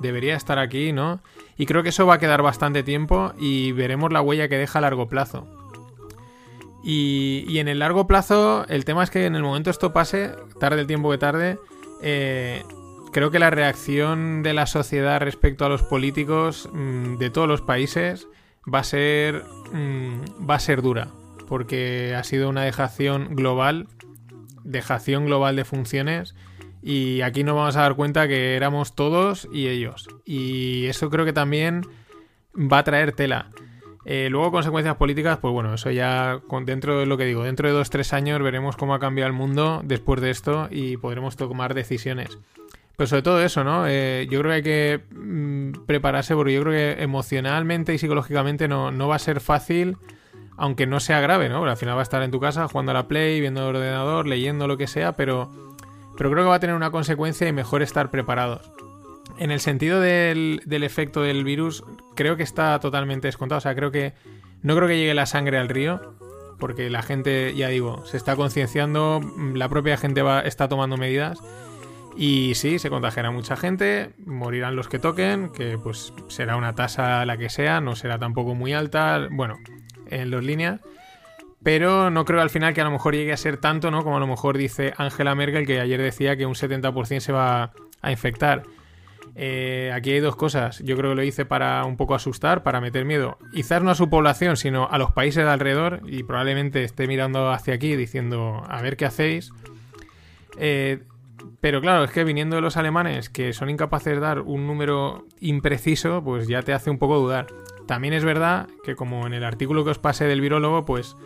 debería estar aquí, ¿no? Y creo que eso va a quedar bastante tiempo y veremos la huella que deja a largo plazo. Y, en el largo plazo, el tema es que en el momento esto pase, tarde el tiempo que tarde, eh, creo que la reacción de la sociedad respecto a los políticos mm, de todos los países va a ser mm, va a ser dura porque ha sido una dejación global dejación global de funciones y aquí nos vamos a dar cuenta que éramos todos y ellos. Y eso creo que también va a traer tela eh, luego, consecuencias políticas, pues bueno, eso ya dentro de lo que digo, dentro de dos, tres años veremos cómo ha cambiado el mundo después de esto y podremos tomar decisiones. Pero sobre todo eso, ¿no? Eh, yo creo que hay que mm, prepararse porque yo creo que emocionalmente y psicológicamente no, no, va a ser fácil, aunque no sea grave, ¿no? al final va a estar en tu casa jugando a la Play, viendo el ordenador, leyendo lo que sea, pero, pero creo que va a tener una consecuencia y mejor estar preparados. En el sentido del, efecto del virus, creo que está totalmente descontado. O sea, creo que No creo que llegue la sangre al río, porque la gente, ya digo, se está concienciando, la propia gente va, está tomando medidas. Y sí, se contagiará mucha gente, morirán los que toquen, que pues será una tasa la que sea, no será tampoco muy alta, bueno, en los líneas. Pero no creo al final que a lo mejor llegue a ser tanto, ¿no? Como a lo mejor dice Angela Merkel, que ayer decía que un 70% se va a infectar. Eh, aquí hay dos cosas. Yo creo que lo hice para un poco asustar, para meter miedo. Quizás no a su población, sino a los países de alrededor. Y probablemente esté mirando hacia aquí diciendo, a ver qué hacéis. Eh, pero claro, es que viniendo de los alemanes, que son incapaces de dar un número impreciso, pues ya te hace un poco dudar. También es verdad que como en el artículo que os pasé del virólogo, pues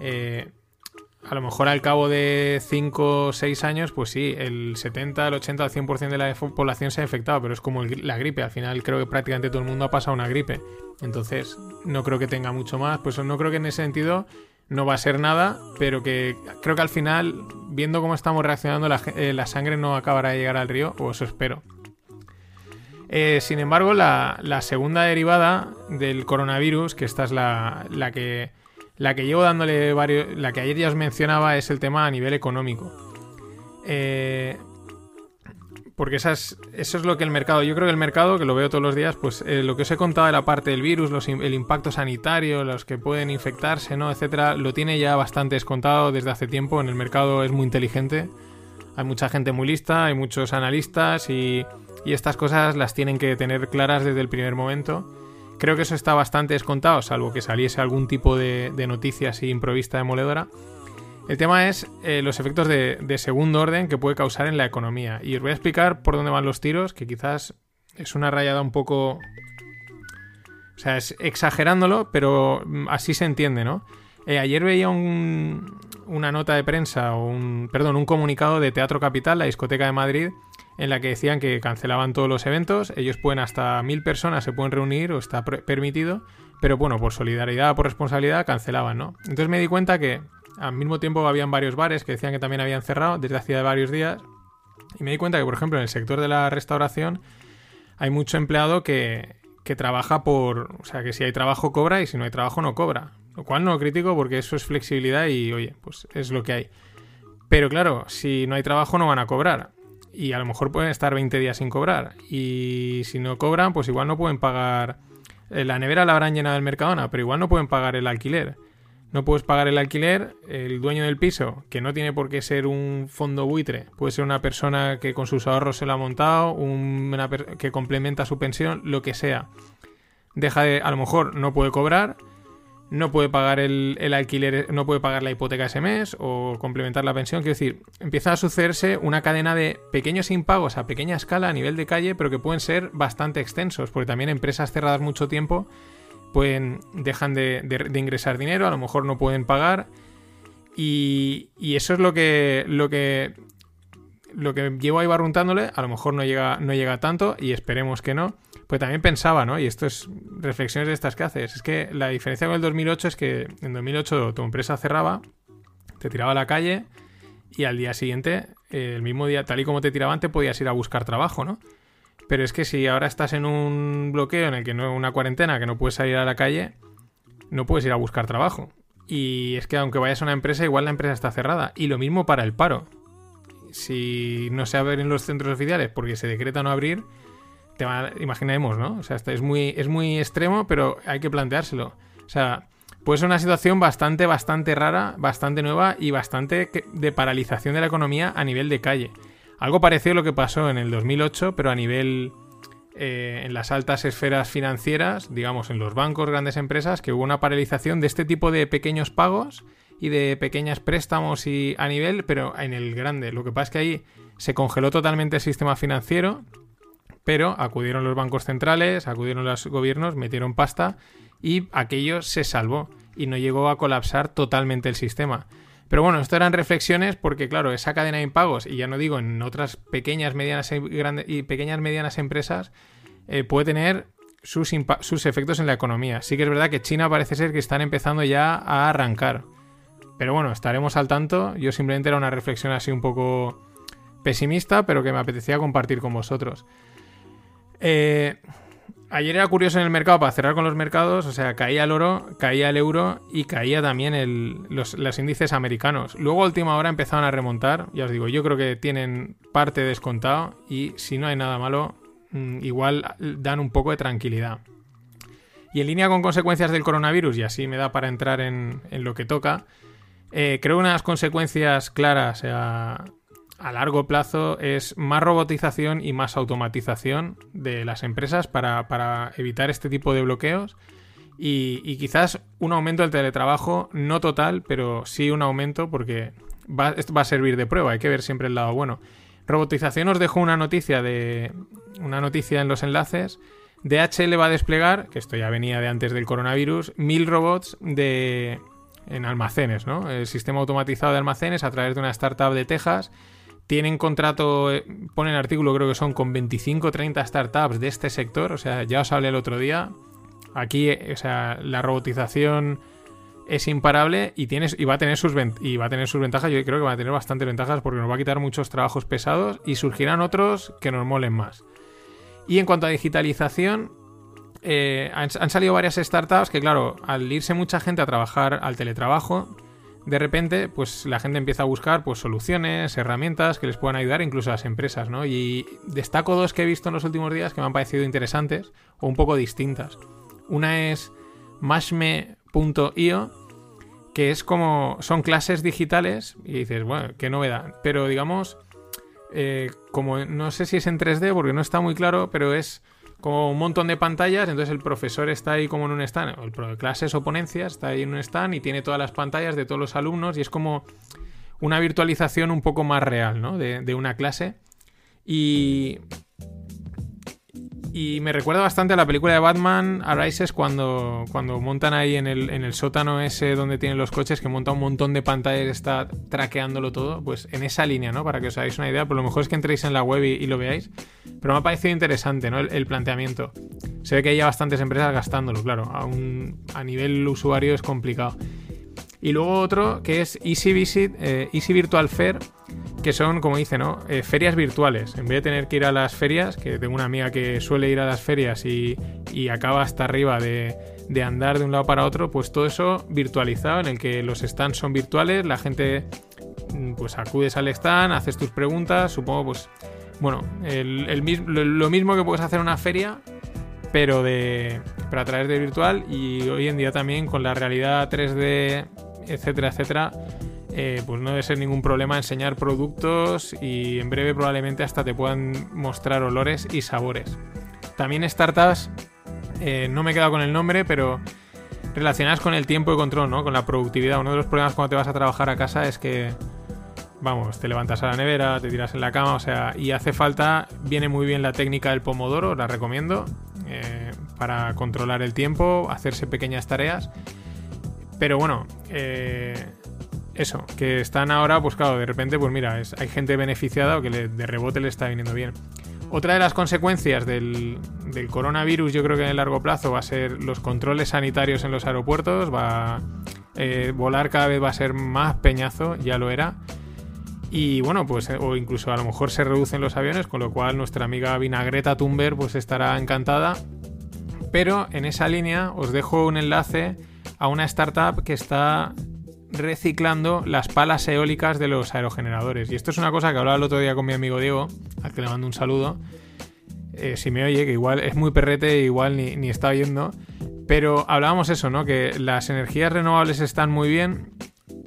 eh, a lo mejor al cabo de 5 o 6 años, pues sí, el 70, el 80, el 100% de la población se ha infectado, pero es como la gripe. Al final creo que prácticamente todo el mundo ha pasado una gripe. Entonces no creo que tenga mucho más. Pues no creo que en ese sentido no va a ser nada, pero que creo que al final, viendo cómo estamos reaccionando, la, eh, sangre no acabará de llegar al río, o eso espero. Eh, sin embargo, la, segunda derivada del coronavirus, que esta es la, la que la que llevo dándole varios. La que ayer ya os mencionaba es el tema a nivel económico. Eh, porque eso es lo que el mercado. Yo creo que el mercado, que lo veo todos los días, pues eh, lo que os he contado de la parte del virus, el impacto sanitario, los que pueden infectarse, ¿no? etcétera, lo tiene ya bastante descontado desde hace tiempo. En el mercado es muy inteligente. Hay mucha gente muy lista, hay muchos analistas y, y estas cosas las tienen que tener claras desde el primer momento. Creo que eso está bastante descontado, salvo que saliese algún tipo de, noticia así improvista demoledora. El tema es eh, los efectos de, segundo orden que puede causar en la economía. Y os voy a explicar por dónde van los tiros, que quizás es una rayada un poco... O sea, es exagerándolo, pero así se entiende, ¿no? Eh, ayer veía una nota de prensa, o un, perdón, un comunicado de Teatro Capital, la discoteca de Madrid, en la que decían que cancelaban todos los eventos, ellos pueden hasta mil personas se pueden reunir o está permitido, pero bueno, por solidaridad, por responsabilidad, cancelaban, ¿no? Entonces me di cuenta que al mismo tiempo habían varios bares que decían que también habían cerrado desde hacía varios días, y me di cuenta que, por ejemplo, en el sector de la restauración hay mucho empleado que, que trabaja por, o sea, que si hay trabajo cobra y si no hay trabajo no cobra, lo cual no lo critico porque eso es flexibilidad y, oye, pues es lo que hay. Pero claro, si no hay trabajo no van a cobrar y a lo mejor pueden estar 20 días sin cobrar. Y si no cobran, pues igual no pueden pagar. Eh, la nevera la habrán llenado el Mercadona, pero igual no pueden pagar el alquiler. No puedes pagar el alquiler, el dueño del piso, que no tiene por qué ser un fondo buitre, puede ser una persona que con sus ahorros se lo ha montado, una que complementa su pensión, lo que sea. Deja de, a lo mejor no puede cobrar, no puede pagar el, alquiler, no puede pagar la hipoteca ese mes o complementar la pensión. Quiero decir, empieza a sucederse una cadena de pequeños impagos a pequeña escala a nivel de calle, pero que pueden ser bastante extensos, porque también empresas cerradas mucho tiempo pueden dejan de, ingresar dinero, a lo mejor no pueden pagar. Y, y, eso es lo que, lo que lo que llevo ahí barruntándole, a lo mejor no llega, no llega tanto y esperemos que no. Pues también pensaba, ¿no? Y esto es reflexiones de estas que haces. Es que la diferencia con el 2008 es que en 2008 tu empresa cerraba, te tiraba a la calle y al día siguiente, el mismo día, tal y como te tiraban, te podías ir a buscar trabajo, ¿no? Pero es que si ahora estás en un bloqueo en el que no, una cuarentena, que no puedes salir a la calle, no puedes ir a buscar trabajo. Y es que aunque vayas a una empresa, igual la empresa está cerrada. Y lo mismo para el paro. Si no se abren los centros oficiales porque se decreta no abrir, imaginemos, ¿no? O sea, es muy, es muy extremo, pero hay que planteárselo. O sea, puede ser una situación bastante, bastante rara, bastante nueva y bastante de paralización de la economía a nivel de calle. Algo parecido a lo que pasó en el 2008, pero a nivel eh, en las altas esferas financieras, digamos en los bancos, grandes empresas, que hubo una paralización de este tipo de pequeños pagos y de pequeños préstamos y a nivel, pero en el grande. Lo que pasa es que ahí se congeló totalmente el sistema financiero pero acudieron los bancos centrales, acudieron los gobiernos, metieron pasta y aquello se salvó y no llegó a colapsar totalmente el sistema. Pero bueno, esto eran reflexiones porque, claro, esa cadena de impagos, y ya no digo en otras pequeñas, medianas y, pequeñas, medianas empresas, eh, puede tener sus, sus efectos en la economía. Sí que es verdad que China parece ser que están empezando ya a arrancar. Pero bueno, estaremos al tanto. Yo simplemente era una reflexión así un poco pesimista, pero que me apetecía compartir con vosotros. Eh, ayer era curioso en el mercado para cerrar con los mercados, o sea, caía el oro, caía el euro y caía también los, índices americanos. Luego a última hora empezaron a remontar, ya os digo, yo creo que tienen parte descontado y si no hay nada malo, mm, igual dan un poco de tranquilidad. Y en línea con consecuencias del coronavirus, y así me da para entrar en, lo que toca, eh, creo unas consecuencias claras a, a largo plazo es más robotización y más automatización de las empresas para, evitar este tipo de bloqueos y, quizás un aumento del teletrabajo, no total, pero sí un aumento porque va, esto va a servir de prueba, hay que ver siempre el lado bueno. Robotización os dejo una noticia de una noticia en los enlaces. DHL va a desplegar, que esto ya venía de antes del coronavirus, mil robots de en almacenes, ¿no? El sistema automatizado de almacenes a través de una startup de Texas tienen contrato, eh, ponen artículo creo que son con 25 o 30 startups de este sector, o sea, ya os hablé el otro día, aquí, eh, o sea, la robotización es imparable y, tienes, y, va a tener sus y va a tener sus ventajas, yo creo que va a tener bastantes ventajas porque nos va a quitar muchos trabajos pesados y surgirán otros que nos molen más. Y en cuanto a digitalización, eh, han, salido varias startups que, claro, al irse mucha gente a trabajar al teletrabajo, de repente, pues la gente empieza a buscar pues, soluciones, herramientas que les puedan ayudar incluso a las empresas, ¿no? Y destaco dos que he visto en los últimos días que me han parecido interesantes o un poco distintas. Una es mashme.io, que es como. son clases digitales, y dices, bueno, qué novedad. Pero digamos, eh, como no sé si es en 3D, porque no está muy claro, pero es como un montón de pantallas, entonces el profesor está ahí como en un stand, el clases o ponencias está ahí en un stand y tiene todas las pantallas de todos los alumnos y es como una virtualización un poco más real, ¿no? De una clase. Y y me recuerda bastante a la película de Batman Arises cuando, cuando montan ahí en el, en el sótano ese donde tienen los coches, que monta un montón de pantallas y está traqueándolo todo. Pues en esa línea, ¿no? Para que os hagáis una idea. Por lo mejor es que entréis en la web y, lo veáis. Pero me ha parecido interesante, ¿no? El, planteamiento. Se ve que hay ya bastantes empresas gastándolo, claro. A, a nivel usuario es complicado. Y luego otro que es Easy Visit, eh, Easy Virtual Fair que son, como dice, ¿no? Eh, ferias virtuales. En vez de tener que ir a las ferias, que tengo una amiga que suele ir a las ferias y, acaba hasta arriba de, andar de un lado para otro, pues todo eso virtualizado, en el que los stands son virtuales, la gente, mm, pues acudes al stand, haces tus preguntas, supongo, pues, bueno, lo mismo que puedes hacer una feria, pero, de, pero a través de virtual y hoy en día también con la realidad 3D, etcétera, etcétera eh, pues no debe ser ningún problema enseñar productos y en breve probablemente hasta te puedan mostrar olores y sabores. También startups, eh, no me he quedado con el nombre, pero relacionadas con el tiempo de control, ¿no? Con la productividad. Uno de los problemas cuando te vas a trabajar a casa es que, vamos, te levantas a la nevera, te tiras en la cama, o sea, y hace falta, viene muy bien la técnica del pomodoro, la recomiendo, eh, para controlar el tiempo, hacerse pequeñas tareas. Pero bueno, eh, eso, que están ahora, pues claro, de repente, pues mira, hay gente beneficiada o que de rebote le está viniendo bien. Otra de las consecuencias del, coronavirus, yo creo que en el largo plazo, va a ser los controles sanitarios en los aeropuertos. Va eh, volar cada vez va a ser más peñazo, ya lo era. Y bueno, pues, o incluso a lo mejor se reducen los aviones, con lo cual nuestra amiga Vinagreta Thunberg pues estará encantada. Pero en esa línea os dejo un enlace a una startup que está reciclando las palas eólicas de los aerogeneradores. Y esto es una cosa que hablaba el otro día con mi amigo Diego, al que le mando un saludo. Eh, si me oye, que igual es muy perrete, igual ni, ni está oyendo. Pero hablábamos eso, ¿no? Que las energías renovables están muy bien,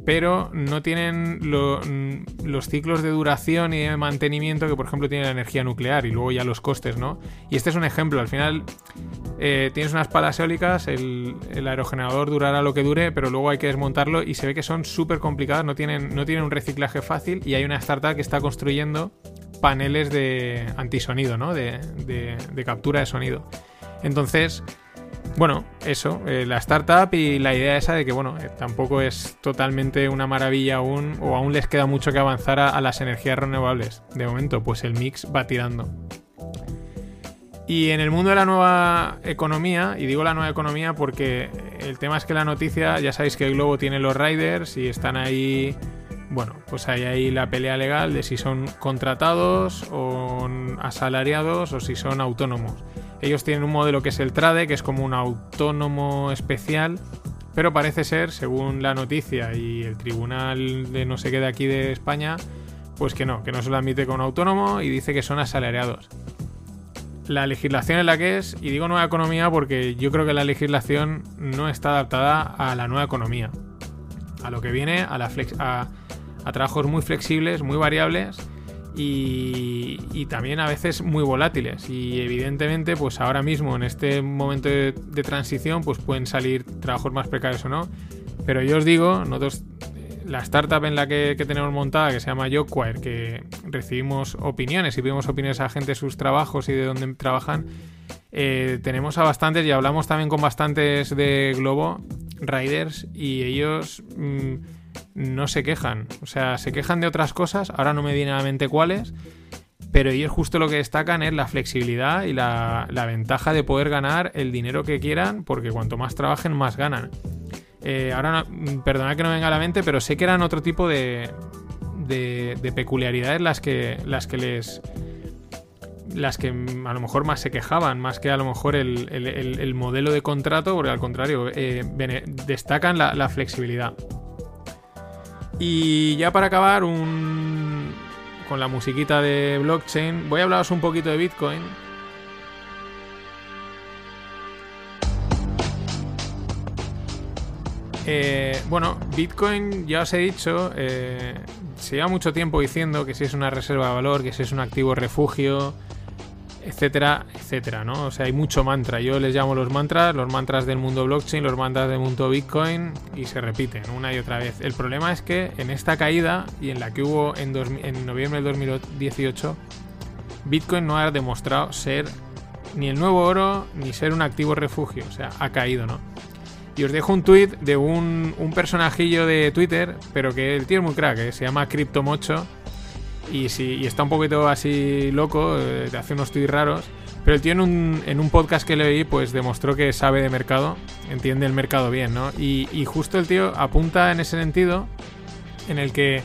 pero no tienen mm, los ciclos de duración y de mantenimiento que, por ejemplo, tiene la energía nuclear y luego ya los costes, ¿no? Y este es un ejemplo. Al final eh, tienes unas palas eólicas, el, aerogenerador durará lo que dure, pero luego hay que desmontarlo y se ve que son súper complicadas, no tienen, no tienen un reciclaje fácil y hay una startup que está construyendo paneles de antisonido, ¿no? De, captura de sonido. Entonces bueno, eso, eh, la startup y la idea esa de que, bueno, eh, tampoco es totalmente una maravilla aún, o aún les queda mucho que avanzar a, las energías renovables. De momento, pues el mix va tirando. Y en el mundo de la nueva economía, y digo la nueva economía porque el tema es que la noticia, ya sabéis que el Globo tiene los riders y están ahí bueno, pues hay ahí la pelea legal de si son contratados o asalariados o si son autónomos. Ellos tienen un modelo que es el TRADE, que es como un autónomo especial, pero parece ser, según la noticia y el tribunal de no sé qué de aquí de España, pues que no, que no se lo admite con autónomo y dice que son asalariados. La legislación es la que es, y digo nueva economía porque yo creo que la legislación no está adaptada a la nueva economía. A lo que viene, a, la a, trabajos muy flexibles, muy variables y, también a veces muy volátiles. Y evidentemente, pues ahora mismo, en este momento de, de, transición, pues pueden salir trabajos más precarios o no. Pero yo os digo, nosotros la startup en la que, tenemos montada, que se llama Jobquire, que recibimos opiniones y pedimos opiniones a gente de sus trabajos y de dónde trabajan, eh, tenemos a bastantes y hablamos también con bastantes de Globo Riders y ellos mm, no se quejan. O sea, se quejan de otras cosas, ahora no me viene a la mente cuáles, pero ellos justo lo que destacan es la flexibilidad y la, la ventaja de poder ganar el dinero que quieran, porque cuanto más trabajen, más ganan. Eh, ahora, no, perdonad que no venga a la mente, pero sé que eran otro tipo de, de, peculiaridades las que, las que les. Las que a lo mejor más se quejaban, más que a lo mejor el, modelo de contrato, porque al contrario, eh, destacan la, flexibilidad. Y ya para acabar, un, con la musiquita de blockchain, voy a hablaros un poquito de Bitcoin Eh, bueno, Bitcoin, ya os he dicho, eh, se lleva mucho tiempo diciendo que si es una reserva de valor, que si es un activo refugio, etcétera, etcétera, ¿no? O sea, hay mucho mantra. Yo les llamo los mantras, los mantras del mundo blockchain, los mantras del mundo Bitcoin, y se repiten una y otra vez. El problema es que en esta caída y en la que hubo en, en noviembre del 2018, Bitcoin no ha demostrado ser ni el nuevo oro ni ser un activo refugio. O sea, ha caído, ¿no? Y os dejo un tweet de un, personajillo de Twitter, pero que el tío es muy crack, que se llama CryptoMocho. Y, si, está un poquito así loco, eh, hace unos tweets raros. Pero el tío en un, en un podcast que leí, pues demostró que sabe de mercado, entiende el mercado bien, ¿no? Y, y justo el tío apunta en ese sentido, en el que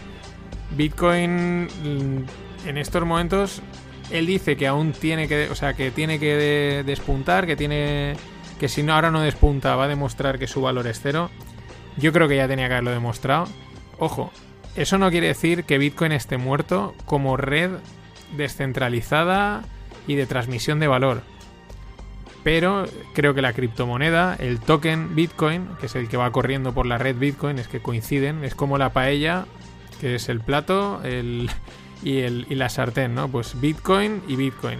Bitcoin mm, en estos momentos, él dice que aún tiene que, o sea, que tiene que despuntar, que tiene que si no ahora no despunta va a demostrar que su valor es cero. Yo creo que ya tenía que haberlo demostrado. Ojo, eso no quiere decir que Bitcoin esté muerto como red descentralizada y de transmisión de valor. Pero creo que la criptomoneda, el token Bitcoin, que es el que va corriendo por la red Bitcoin, es que coinciden, es como la paella, que es el plato el, y, el, y la sartén, ¿no? Pues Bitcoin y Bitcoin.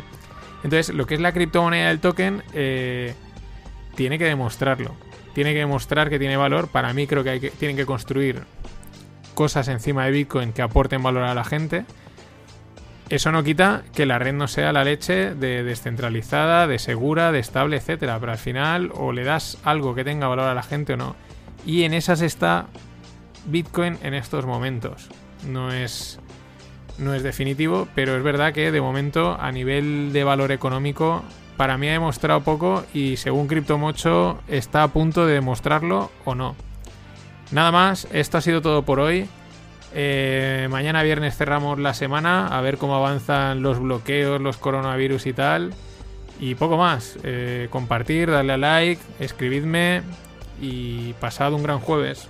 Entonces, lo que es la criptomoneda del token, eh, tiene que demostrarlo. Tiene que demostrar que tiene valor. Para mí creo que, hay que tienen que construir cosas encima de Bitcoin que aporten valor a la gente. Eso no quita que la red no sea la leche de descentralizada, de segura, de estable, etcétera. Pero al final o le das algo que tenga valor a la gente o no. Y en esas está Bitcoin en estos momentos. No es, no es definitivo, pero es verdad que de momento a nivel de valor económico para mí ha demostrado poco y según CryptoMocho está a punto de demostrarlo o no. Nada más, esto ha sido todo por hoy. Eh, mañana viernes cerramos la semana a ver cómo avanzan los bloqueos, los coronavirus y tal. Y poco más. Eh, compartir, darle a like, escribidme y pasad un gran jueves.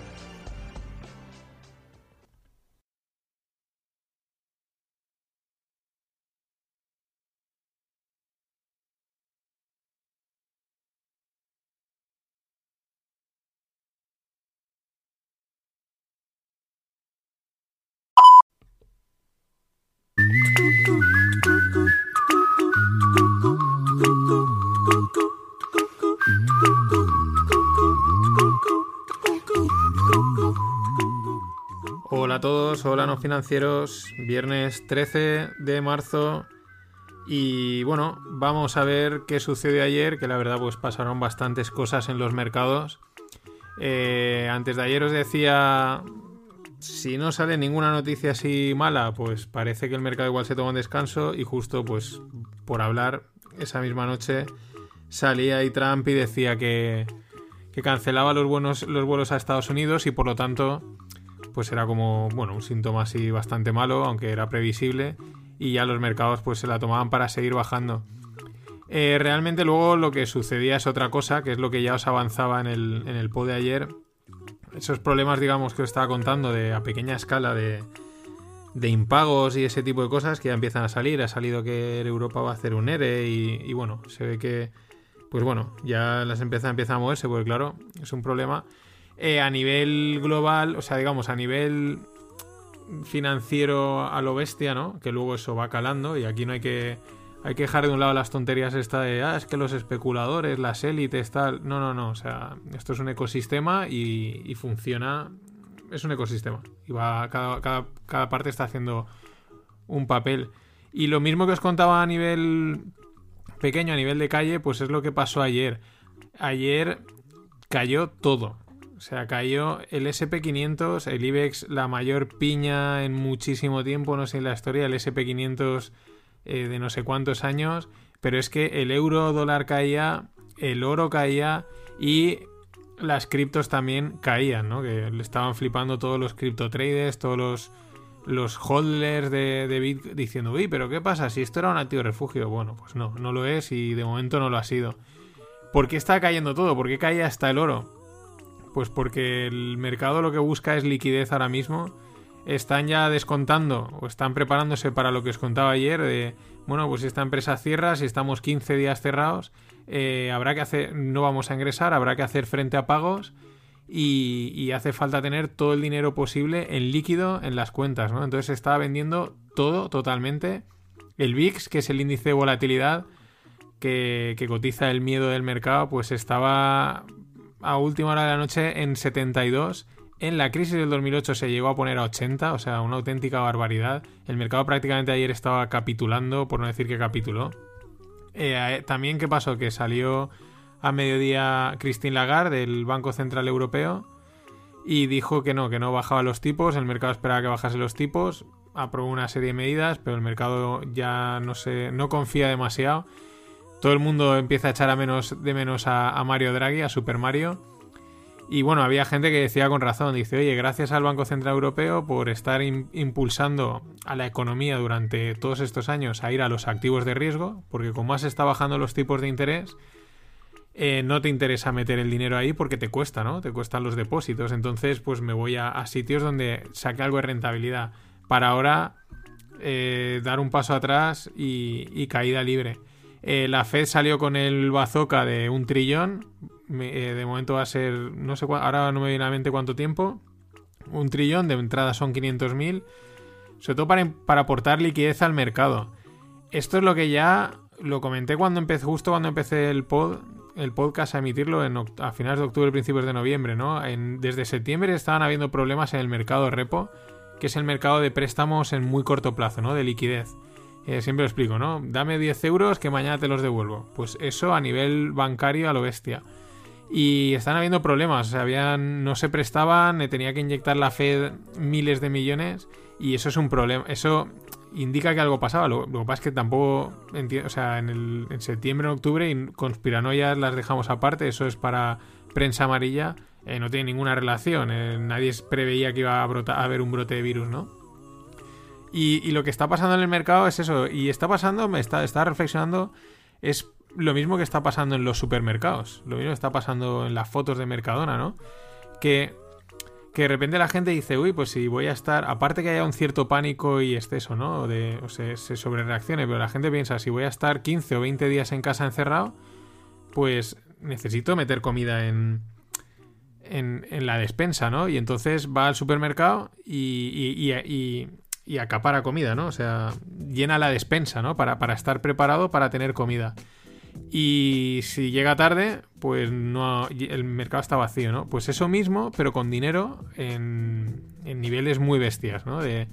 A todos, hola no financieros, viernes 13 de marzo y bueno, vamos a ver qué sucede ayer, que la verdad pues pasaron bastantes cosas en los mercados. Eh, antes de ayer os decía si no sale ninguna noticia así mala, pues parece que el mercado igual se toma un descanso y justo pues por hablar esa misma noche salía ahí Trump y decía que, que cancelaba los, buenos, los vuelos a Estados Unidos y por lo tanto pues era como, bueno, un síntoma así bastante malo, aunque era previsible, y ya los mercados pues se la tomaban para seguir bajando. Eh, realmente luego lo que sucedía es otra cosa, que es lo que ya os avanzaba en el, en el pod de ayer. Esos problemas, digamos, que os estaba contando de a pequeña escala de, de impagos y ese tipo de cosas que ya empiezan a salir. Ha salido que Europa va a hacer un ERE y, bueno, se ve que, pues bueno, ya las empresas empiezan a moverse, porque claro, es un problema. Eh, a nivel global, o sea, digamos, a nivel financiero a lo bestia, ¿no? Que luego eso va calando y aquí no hay que hay que dejar de un lado las tonterías esta de, ah, es que los especuladores, las élites, tal. No, no, no. O sea, esto es un ecosistema y, funciona. Es un ecosistema. Y va, cada, cada, cada, parte está haciendo un papel. Y lo mismo que os contaba a nivel pequeño, a nivel de calle, pues es lo que pasó ayer. Ayer cayó todo. O sea, cayó el SP500, el IBEX, la mayor piña en muchísimo tiempo, no sé en la historia, el SP500 eh, de no sé cuántos años, pero es que el euro dólar caía, el oro caía y las criptos también caían, ¿no? Que le estaban flipando todos los cripto traders, todos los, los holders de, de Bitcoin diciendo, uy, pero ¿qué pasa? Si esto era un activo refugio. Bueno, pues no, no lo es y de momento no lo ha sido. ¿Por qué está cayendo todo? ¿Por qué caía hasta el oro? Pues porque el mercado lo que busca es liquidez ahora mismo están ya descontando o están preparándose para lo que os contaba ayer de, bueno, pues esta empresa cierra, si estamos 15 días cerrados, eh, habrá que hacer, no vamos a ingresar, habrá que hacer frente a pagos y, hace falta tener todo el dinero posible en líquido en las cuentas, ¿no? Entonces se estaba vendiendo todo totalmente. El VIX, que es el índice de volatilidad que cotiza el miedo del mercado, pues estaba a última hora de la noche en 72 en la crisis del 2008 se llegó a poner a 80, o sea, una auténtica barbaridad. El mercado prácticamente ayer estaba capitulando, por no decir que capituló. Eh, también, ¿qué pasó? Que salió a mediodía Christine Lagarde del Banco Central Europeo y dijo que no, que no bajaba los tipos, el mercado esperaba que bajase los tipos, aprobó una serie de medidas, pero el mercado ya no se, no confía demasiado. Todo el mundo empieza a echar a menos, de menos a, Mario Draghi, a Super Mario y bueno, había gente que decía con razón, dice, oye, gracias al Banco Central Europeo por estar impulsando a la economía durante todos estos años a ir a los activos de riesgo, porque como más está bajando los tipos de interés, eh, no te interesa meter el dinero ahí porque te cuesta, ¿no? Te cuestan los depósitos. Entonces, pues me voy a, sitios donde saque algo de rentabilidad. Para ahora eh, dar un paso atrás y, caída libre. Eh, la Fed salió con el bazooka de un trillón eh, de momento va a ser, no sé, ahora no me viene a mente cuánto tiempo, un trillón, de entrada son 500.000, sobre todo para, para aportar liquidez al mercado. Esto es lo que ya lo comenté cuando empecé, justo cuando empecé el pod, el podcast a emitirlo en, a finales de octubre, principios de noviembre, ¿no? desde septiembre estaban habiendo problemas en el mercado repo, que es el mercado de préstamos en muy corto plazo, ¿no? De liquidez. Eh, siempre lo explico, ¿no? Dame 10 euros que mañana te los devuelvo. Pues eso a nivel bancario a lo bestia y están habiendo problemas. O sea, habían, no se prestaban, tenía que inyectar la Fed miles de millones y eso es un problema. Eso indica que algo pasaba. Lo, que pasa es que tampoco, o sea, en, el, en septiembre, en octubre, y conspiranoias las dejamos aparte. Eso es para prensa amarilla. Eh, no tiene ninguna relación. Eh, nadie preveía que iba a, a haber un brote de virus, ¿no? Y, lo que está pasando en el mercado es eso. Y está pasando, me está, está reflexionando, es lo mismo que está pasando en los supermercados, lo mismo que está pasando en las fotos de Mercadona, ¿no? Que, que de repente la gente dice, uy, pues si voy a estar, aparte que haya un cierto pánico y exceso, ¿no? De, o sea, se sobrereaccione, pero la gente piensa, si voy a estar 15 o 20 días en casa encerrado, pues necesito meter comida en, en, en la despensa, ¿no? Y entonces va al supermercado y, y, acapara comida, ¿no? O sea, llena la despensa, ¿no? Para, para estar preparado para tener comida. Y si llega tarde, pues no el mercado está vacío, ¿no? Pues eso mismo, pero con dinero en, niveles muy bestias, ¿no? De,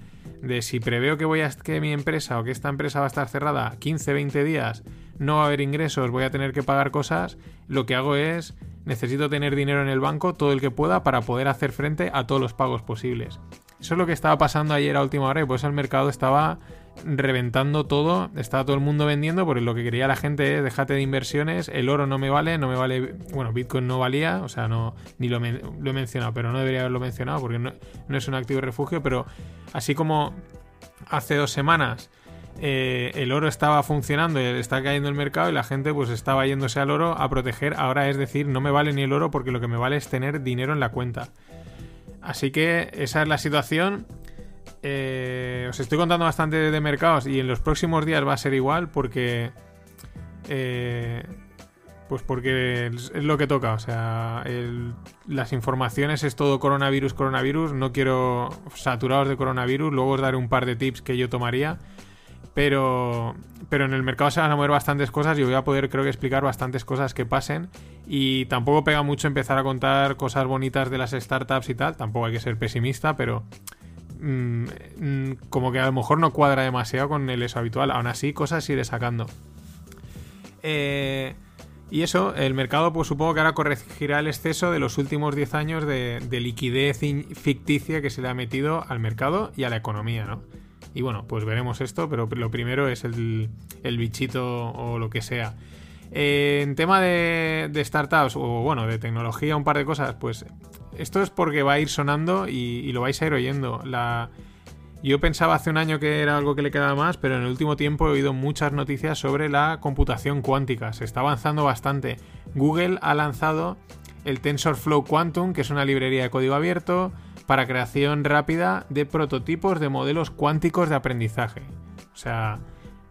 si preveo que voy a que mi empresa o que esta empresa va a estar cerrada 15, 20 días, no va a haber ingresos, voy a tener que pagar cosas, lo que hago es necesito tener dinero en el banco todo el que pueda para poder hacer frente a todos los pagos posibles. Eso es lo que estaba pasando ayer a última hora y por eso el mercado estaba reventando todo, estaba todo el mundo vendiendo, porque lo que quería la gente es déjate de inversiones, el oro no me vale, no me vale, bueno, Bitcoin no valía, o sea, no, ni lo, he mencionado, pero no debería haberlo mencionado porque no, es un activo refugio, pero así como hace dos semanas eh, el oro estaba funcionando y está cayendo el mercado y la gente pues estaba yéndose al oro a proteger, ahora es decir, no me vale ni el oro porque lo que me vale es tener dinero en la cuenta. Así que esa es la situación. Eh, os estoy contando bastante de mercados y en los próximos días va a ser igual porque... Eh, pues porque es lo que toca, o sea, las informaciones es todo coronavirus, coronavirus, no quiero saturados de coronavirus, luego os daré un par de tips que yo tomaría, pero, pero en el mercado se van a mover bastantes cosas y voy a poder creo que explicar bastantes cosas que pasen y tampoco pega mucho empezar a contar cosas bonitas de las startups y tal, tampoco hay que ser pesimista, pero Mm, mm, como que a lo mejor no cuadra demasiado con el eso habitual. Aún así, cosas iré sacando. Eh, y eso, el mercado, pues supongo que ahora corregirá el exceso de los últimos 10 años de, liquidez ficticia que se le ha metido al mercado y a la economía, ¿no? Y bueno, pues veremos esto, pero lo primero es el, bichito o lo que sea. Eh, en tema de, de, startups o bueno, de tecnología, un par de cosas, pues esto es porque va a ir sonando y, lo vais a ir oyendo. La... Yo pensaba hace un año que era algo que le quedaba más, pero en el último tiempo he oído muchas noticias sobre la computación cuántica. Se está avanzando bastante. Google ha lanzado el TensorFlow Quantum, que es una librería de código abierto para creación rápida de prototipos de modelos cuánticos de aprendizaje. O sea,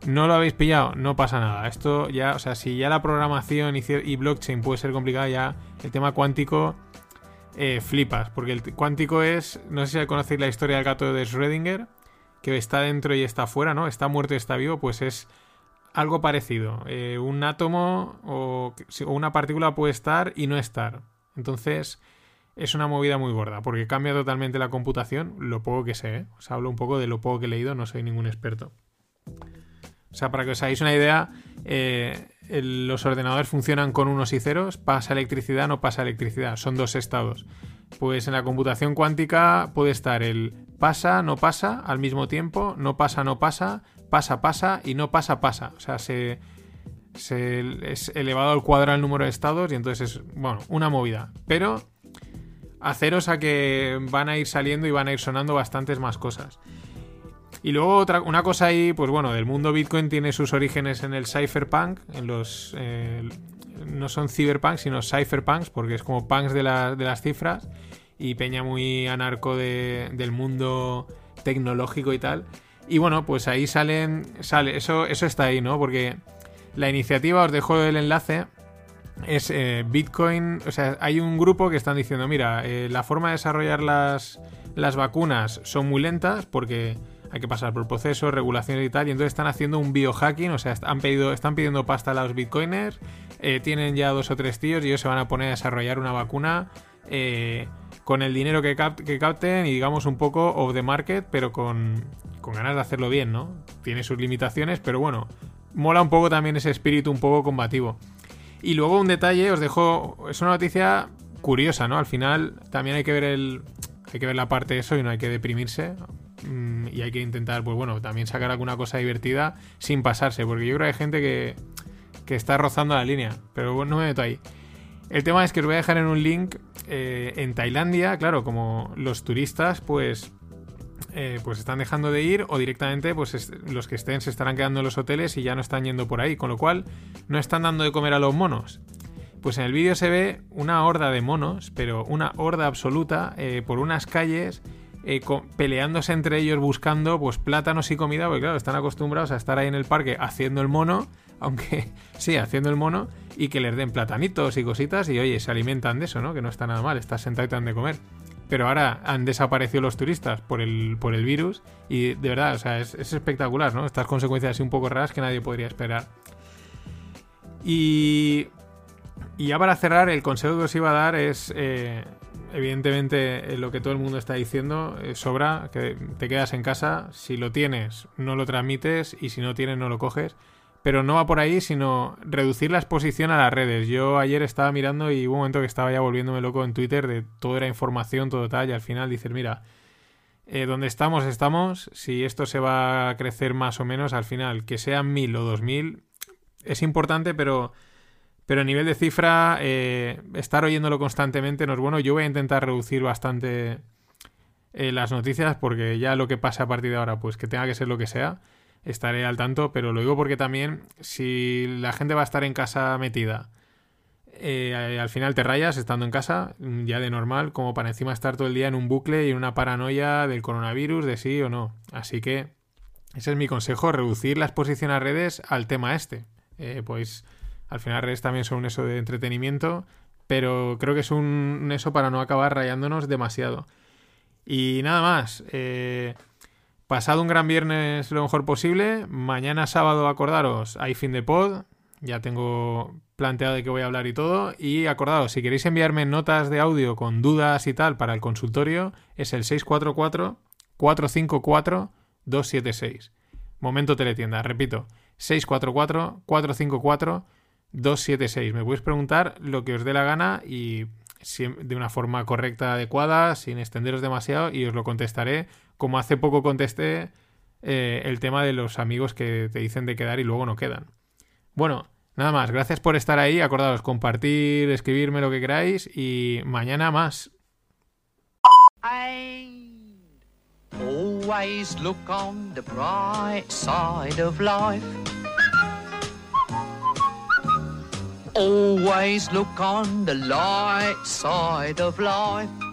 no lo habéis pillado, no pasa nada. Esto ya, o sea, si ya la programación y blockchain puede ser complicada, ya el tema cuántico eh, flipas, porque el cuántico es, no sé si conocéis la historia del gato de Schrödinger, que está dentro y está fuera, ¿no? Está muerto y está vivo, pues es algo parecido. Eh, un átomo o, una partícula puede estar y no estar. Entonces es una movida muy gorda, porque cambia totalmente la computación, lo poco que sé, ¿eh? Os hablo un poco de lo poco que he leído, no soy ningún experto. O sea, para que os hagáis una idea, eh, los ordenadores funcionan con unos y ceros, pasa electricidad, no pasa electricidad, son dos estados. Pues en la computación cuántica puede estar el pasa, no pasa al mismo tiempo, no pasa, no pasa, pasa, pasa y no pasa, pasa. O sea, se, es elevado al cuadrado el número de estados y entonces es, bueno, una movida. Pero haceros a que van a ir saliendo y van a ir sonando bastantes más cosas. Y luego otra, una cosa ahí, pues bueno, del mundo Bitcoin tiene sus orígenes en el cypherpunk, en los... Eh, no son cyberpunks, sino cypherpunks, porque es como punks de, de las cifras y peña muy anarco del mundo tecnológico y tal. Y bueno, pues ahí salen, sale, eso, eso está ahí, ¿no? Porque la iniciativa, os dejo el enlace, es eh, Bitcoin, o sea, hay un grupo que están diciendo, mira, eh, la forma de desarrollar las, las vacunas son muy lentas porque hay que pasar por procesos, regulaciones y tal, y entonces están haciendo un biohacking, o sea, están, pedido, están pidiendo pasta a los bitcoiners, eh, tienen ya dos o tres tíos y ellos se van a poner a desarrollar una vacuna con el dinero que, que, capten y digamos un poco of the market, pero con, con ganas de hacerlo bien, ¿no? Tiene sus limitaciones, pero bueno, mola un poco también ese espíritu un poco combativo. Y luego un detalle, os dejo, es una noticia curiosa, ¿no? Al final también hay que ver el, hay que ver la parte de eso y no hay que deprimirse. Mm, y hay que intentar, pues bueno, también sacar alguna cosa divertida sin pasarse, porque yo creo que hay gente que, que está rozando la línea, pero no me meto ahí. El tema es que os voy a dejar en un link eh, en Tailandia, claro, como los turistas, pues eh, pues están dejando de ir o directamente pues los que estén se estarán quedando en los hoteles y ya no están yendo por ahí, con lo cual no están dando de comer a los monos. Pues en el vídeo se ve una horda de monos, pero una horda absoluta eh, por unas calles eh, peleándose entre ellos buscando pues plátanos y comida, porque claro, están acostumbrados a estar ahí en el parque haciendo el mono, [LAUGHS] aunque sí, haciendo el mono, y que les den platanitos y cositas, y oye, se alimentan de eso, ¿no? Que no está nada mal, estás sentado y te de comer. Pero ahora han desaparecido los turistas por el, por el virus, y de verdad, o sea, es, espectacular, ¿no? Estas consecuencias así un poco raras que nadie podría esperar. Y y ya para cerrar, el consejo que os iba a dar es, eh, evidentemente, eh, lo que todo el mundo está diciendo, eh, sobra, que te quedas en casa, si lo tienes, no lo transmites y si no tienes, no lo coges. Pero no va por ahí, sino reducir la exposición a las redes. Yo ayer estaba mirando y hubo un momento que estaba ya volviéndome loco en Twitter de todo era información, todo tal, y al final dices, mira, eh, donde estamos, estamos. Si esto se va a crecer más o menos, al final, que sean mil o dos mil, es importante, pero, pero a nivel de cifra, eh, estar oyéndolo constantemente no es bueno. Yo voy a intentar reducir bastante eh, las noticias porque ya lo que pase a partir de ahora, pues que tenga que ser lo que sea, estaré al tanto, pero lo digo porque también si la gente va a estar en casa metida, eh, al final te rayas estando en casa, ya de normal, como para encima estar todo el día en un bucle y en una paranoia del coronavirus, de sí o no. Así que ese es mi consejo, reducir la exposición a redes al tema este. Eh, pues al final redes también son un eso de entretenimiento, pero creo que es un, eso para no acabar rayándonos demasiado. Y nada más. Eh, pasado un gran viernes lo mejor posible. Mañana sábado, acordaros, hay fin de pod. Ya tengo planteado de qué voy a hablar y todo. Y acordaros, si queréis enviarme notas de audio con dudas y tal para el consultorio, es el 644-454-276. Momento teletienda, repito, 644-454-276. Me podéis preguntar lo que os dé la gana y de una forma correcta, adecuada, sin extenderos demasiado y os lo contestaré como hace poco contesté eh, el tema de los amigos que te dicen de quedar y luego no quedan. Bueno, nada más, gracias por estar ahí, acordaos, compartir, escribirme lo que queráis y mañana más. always look on the light side of life.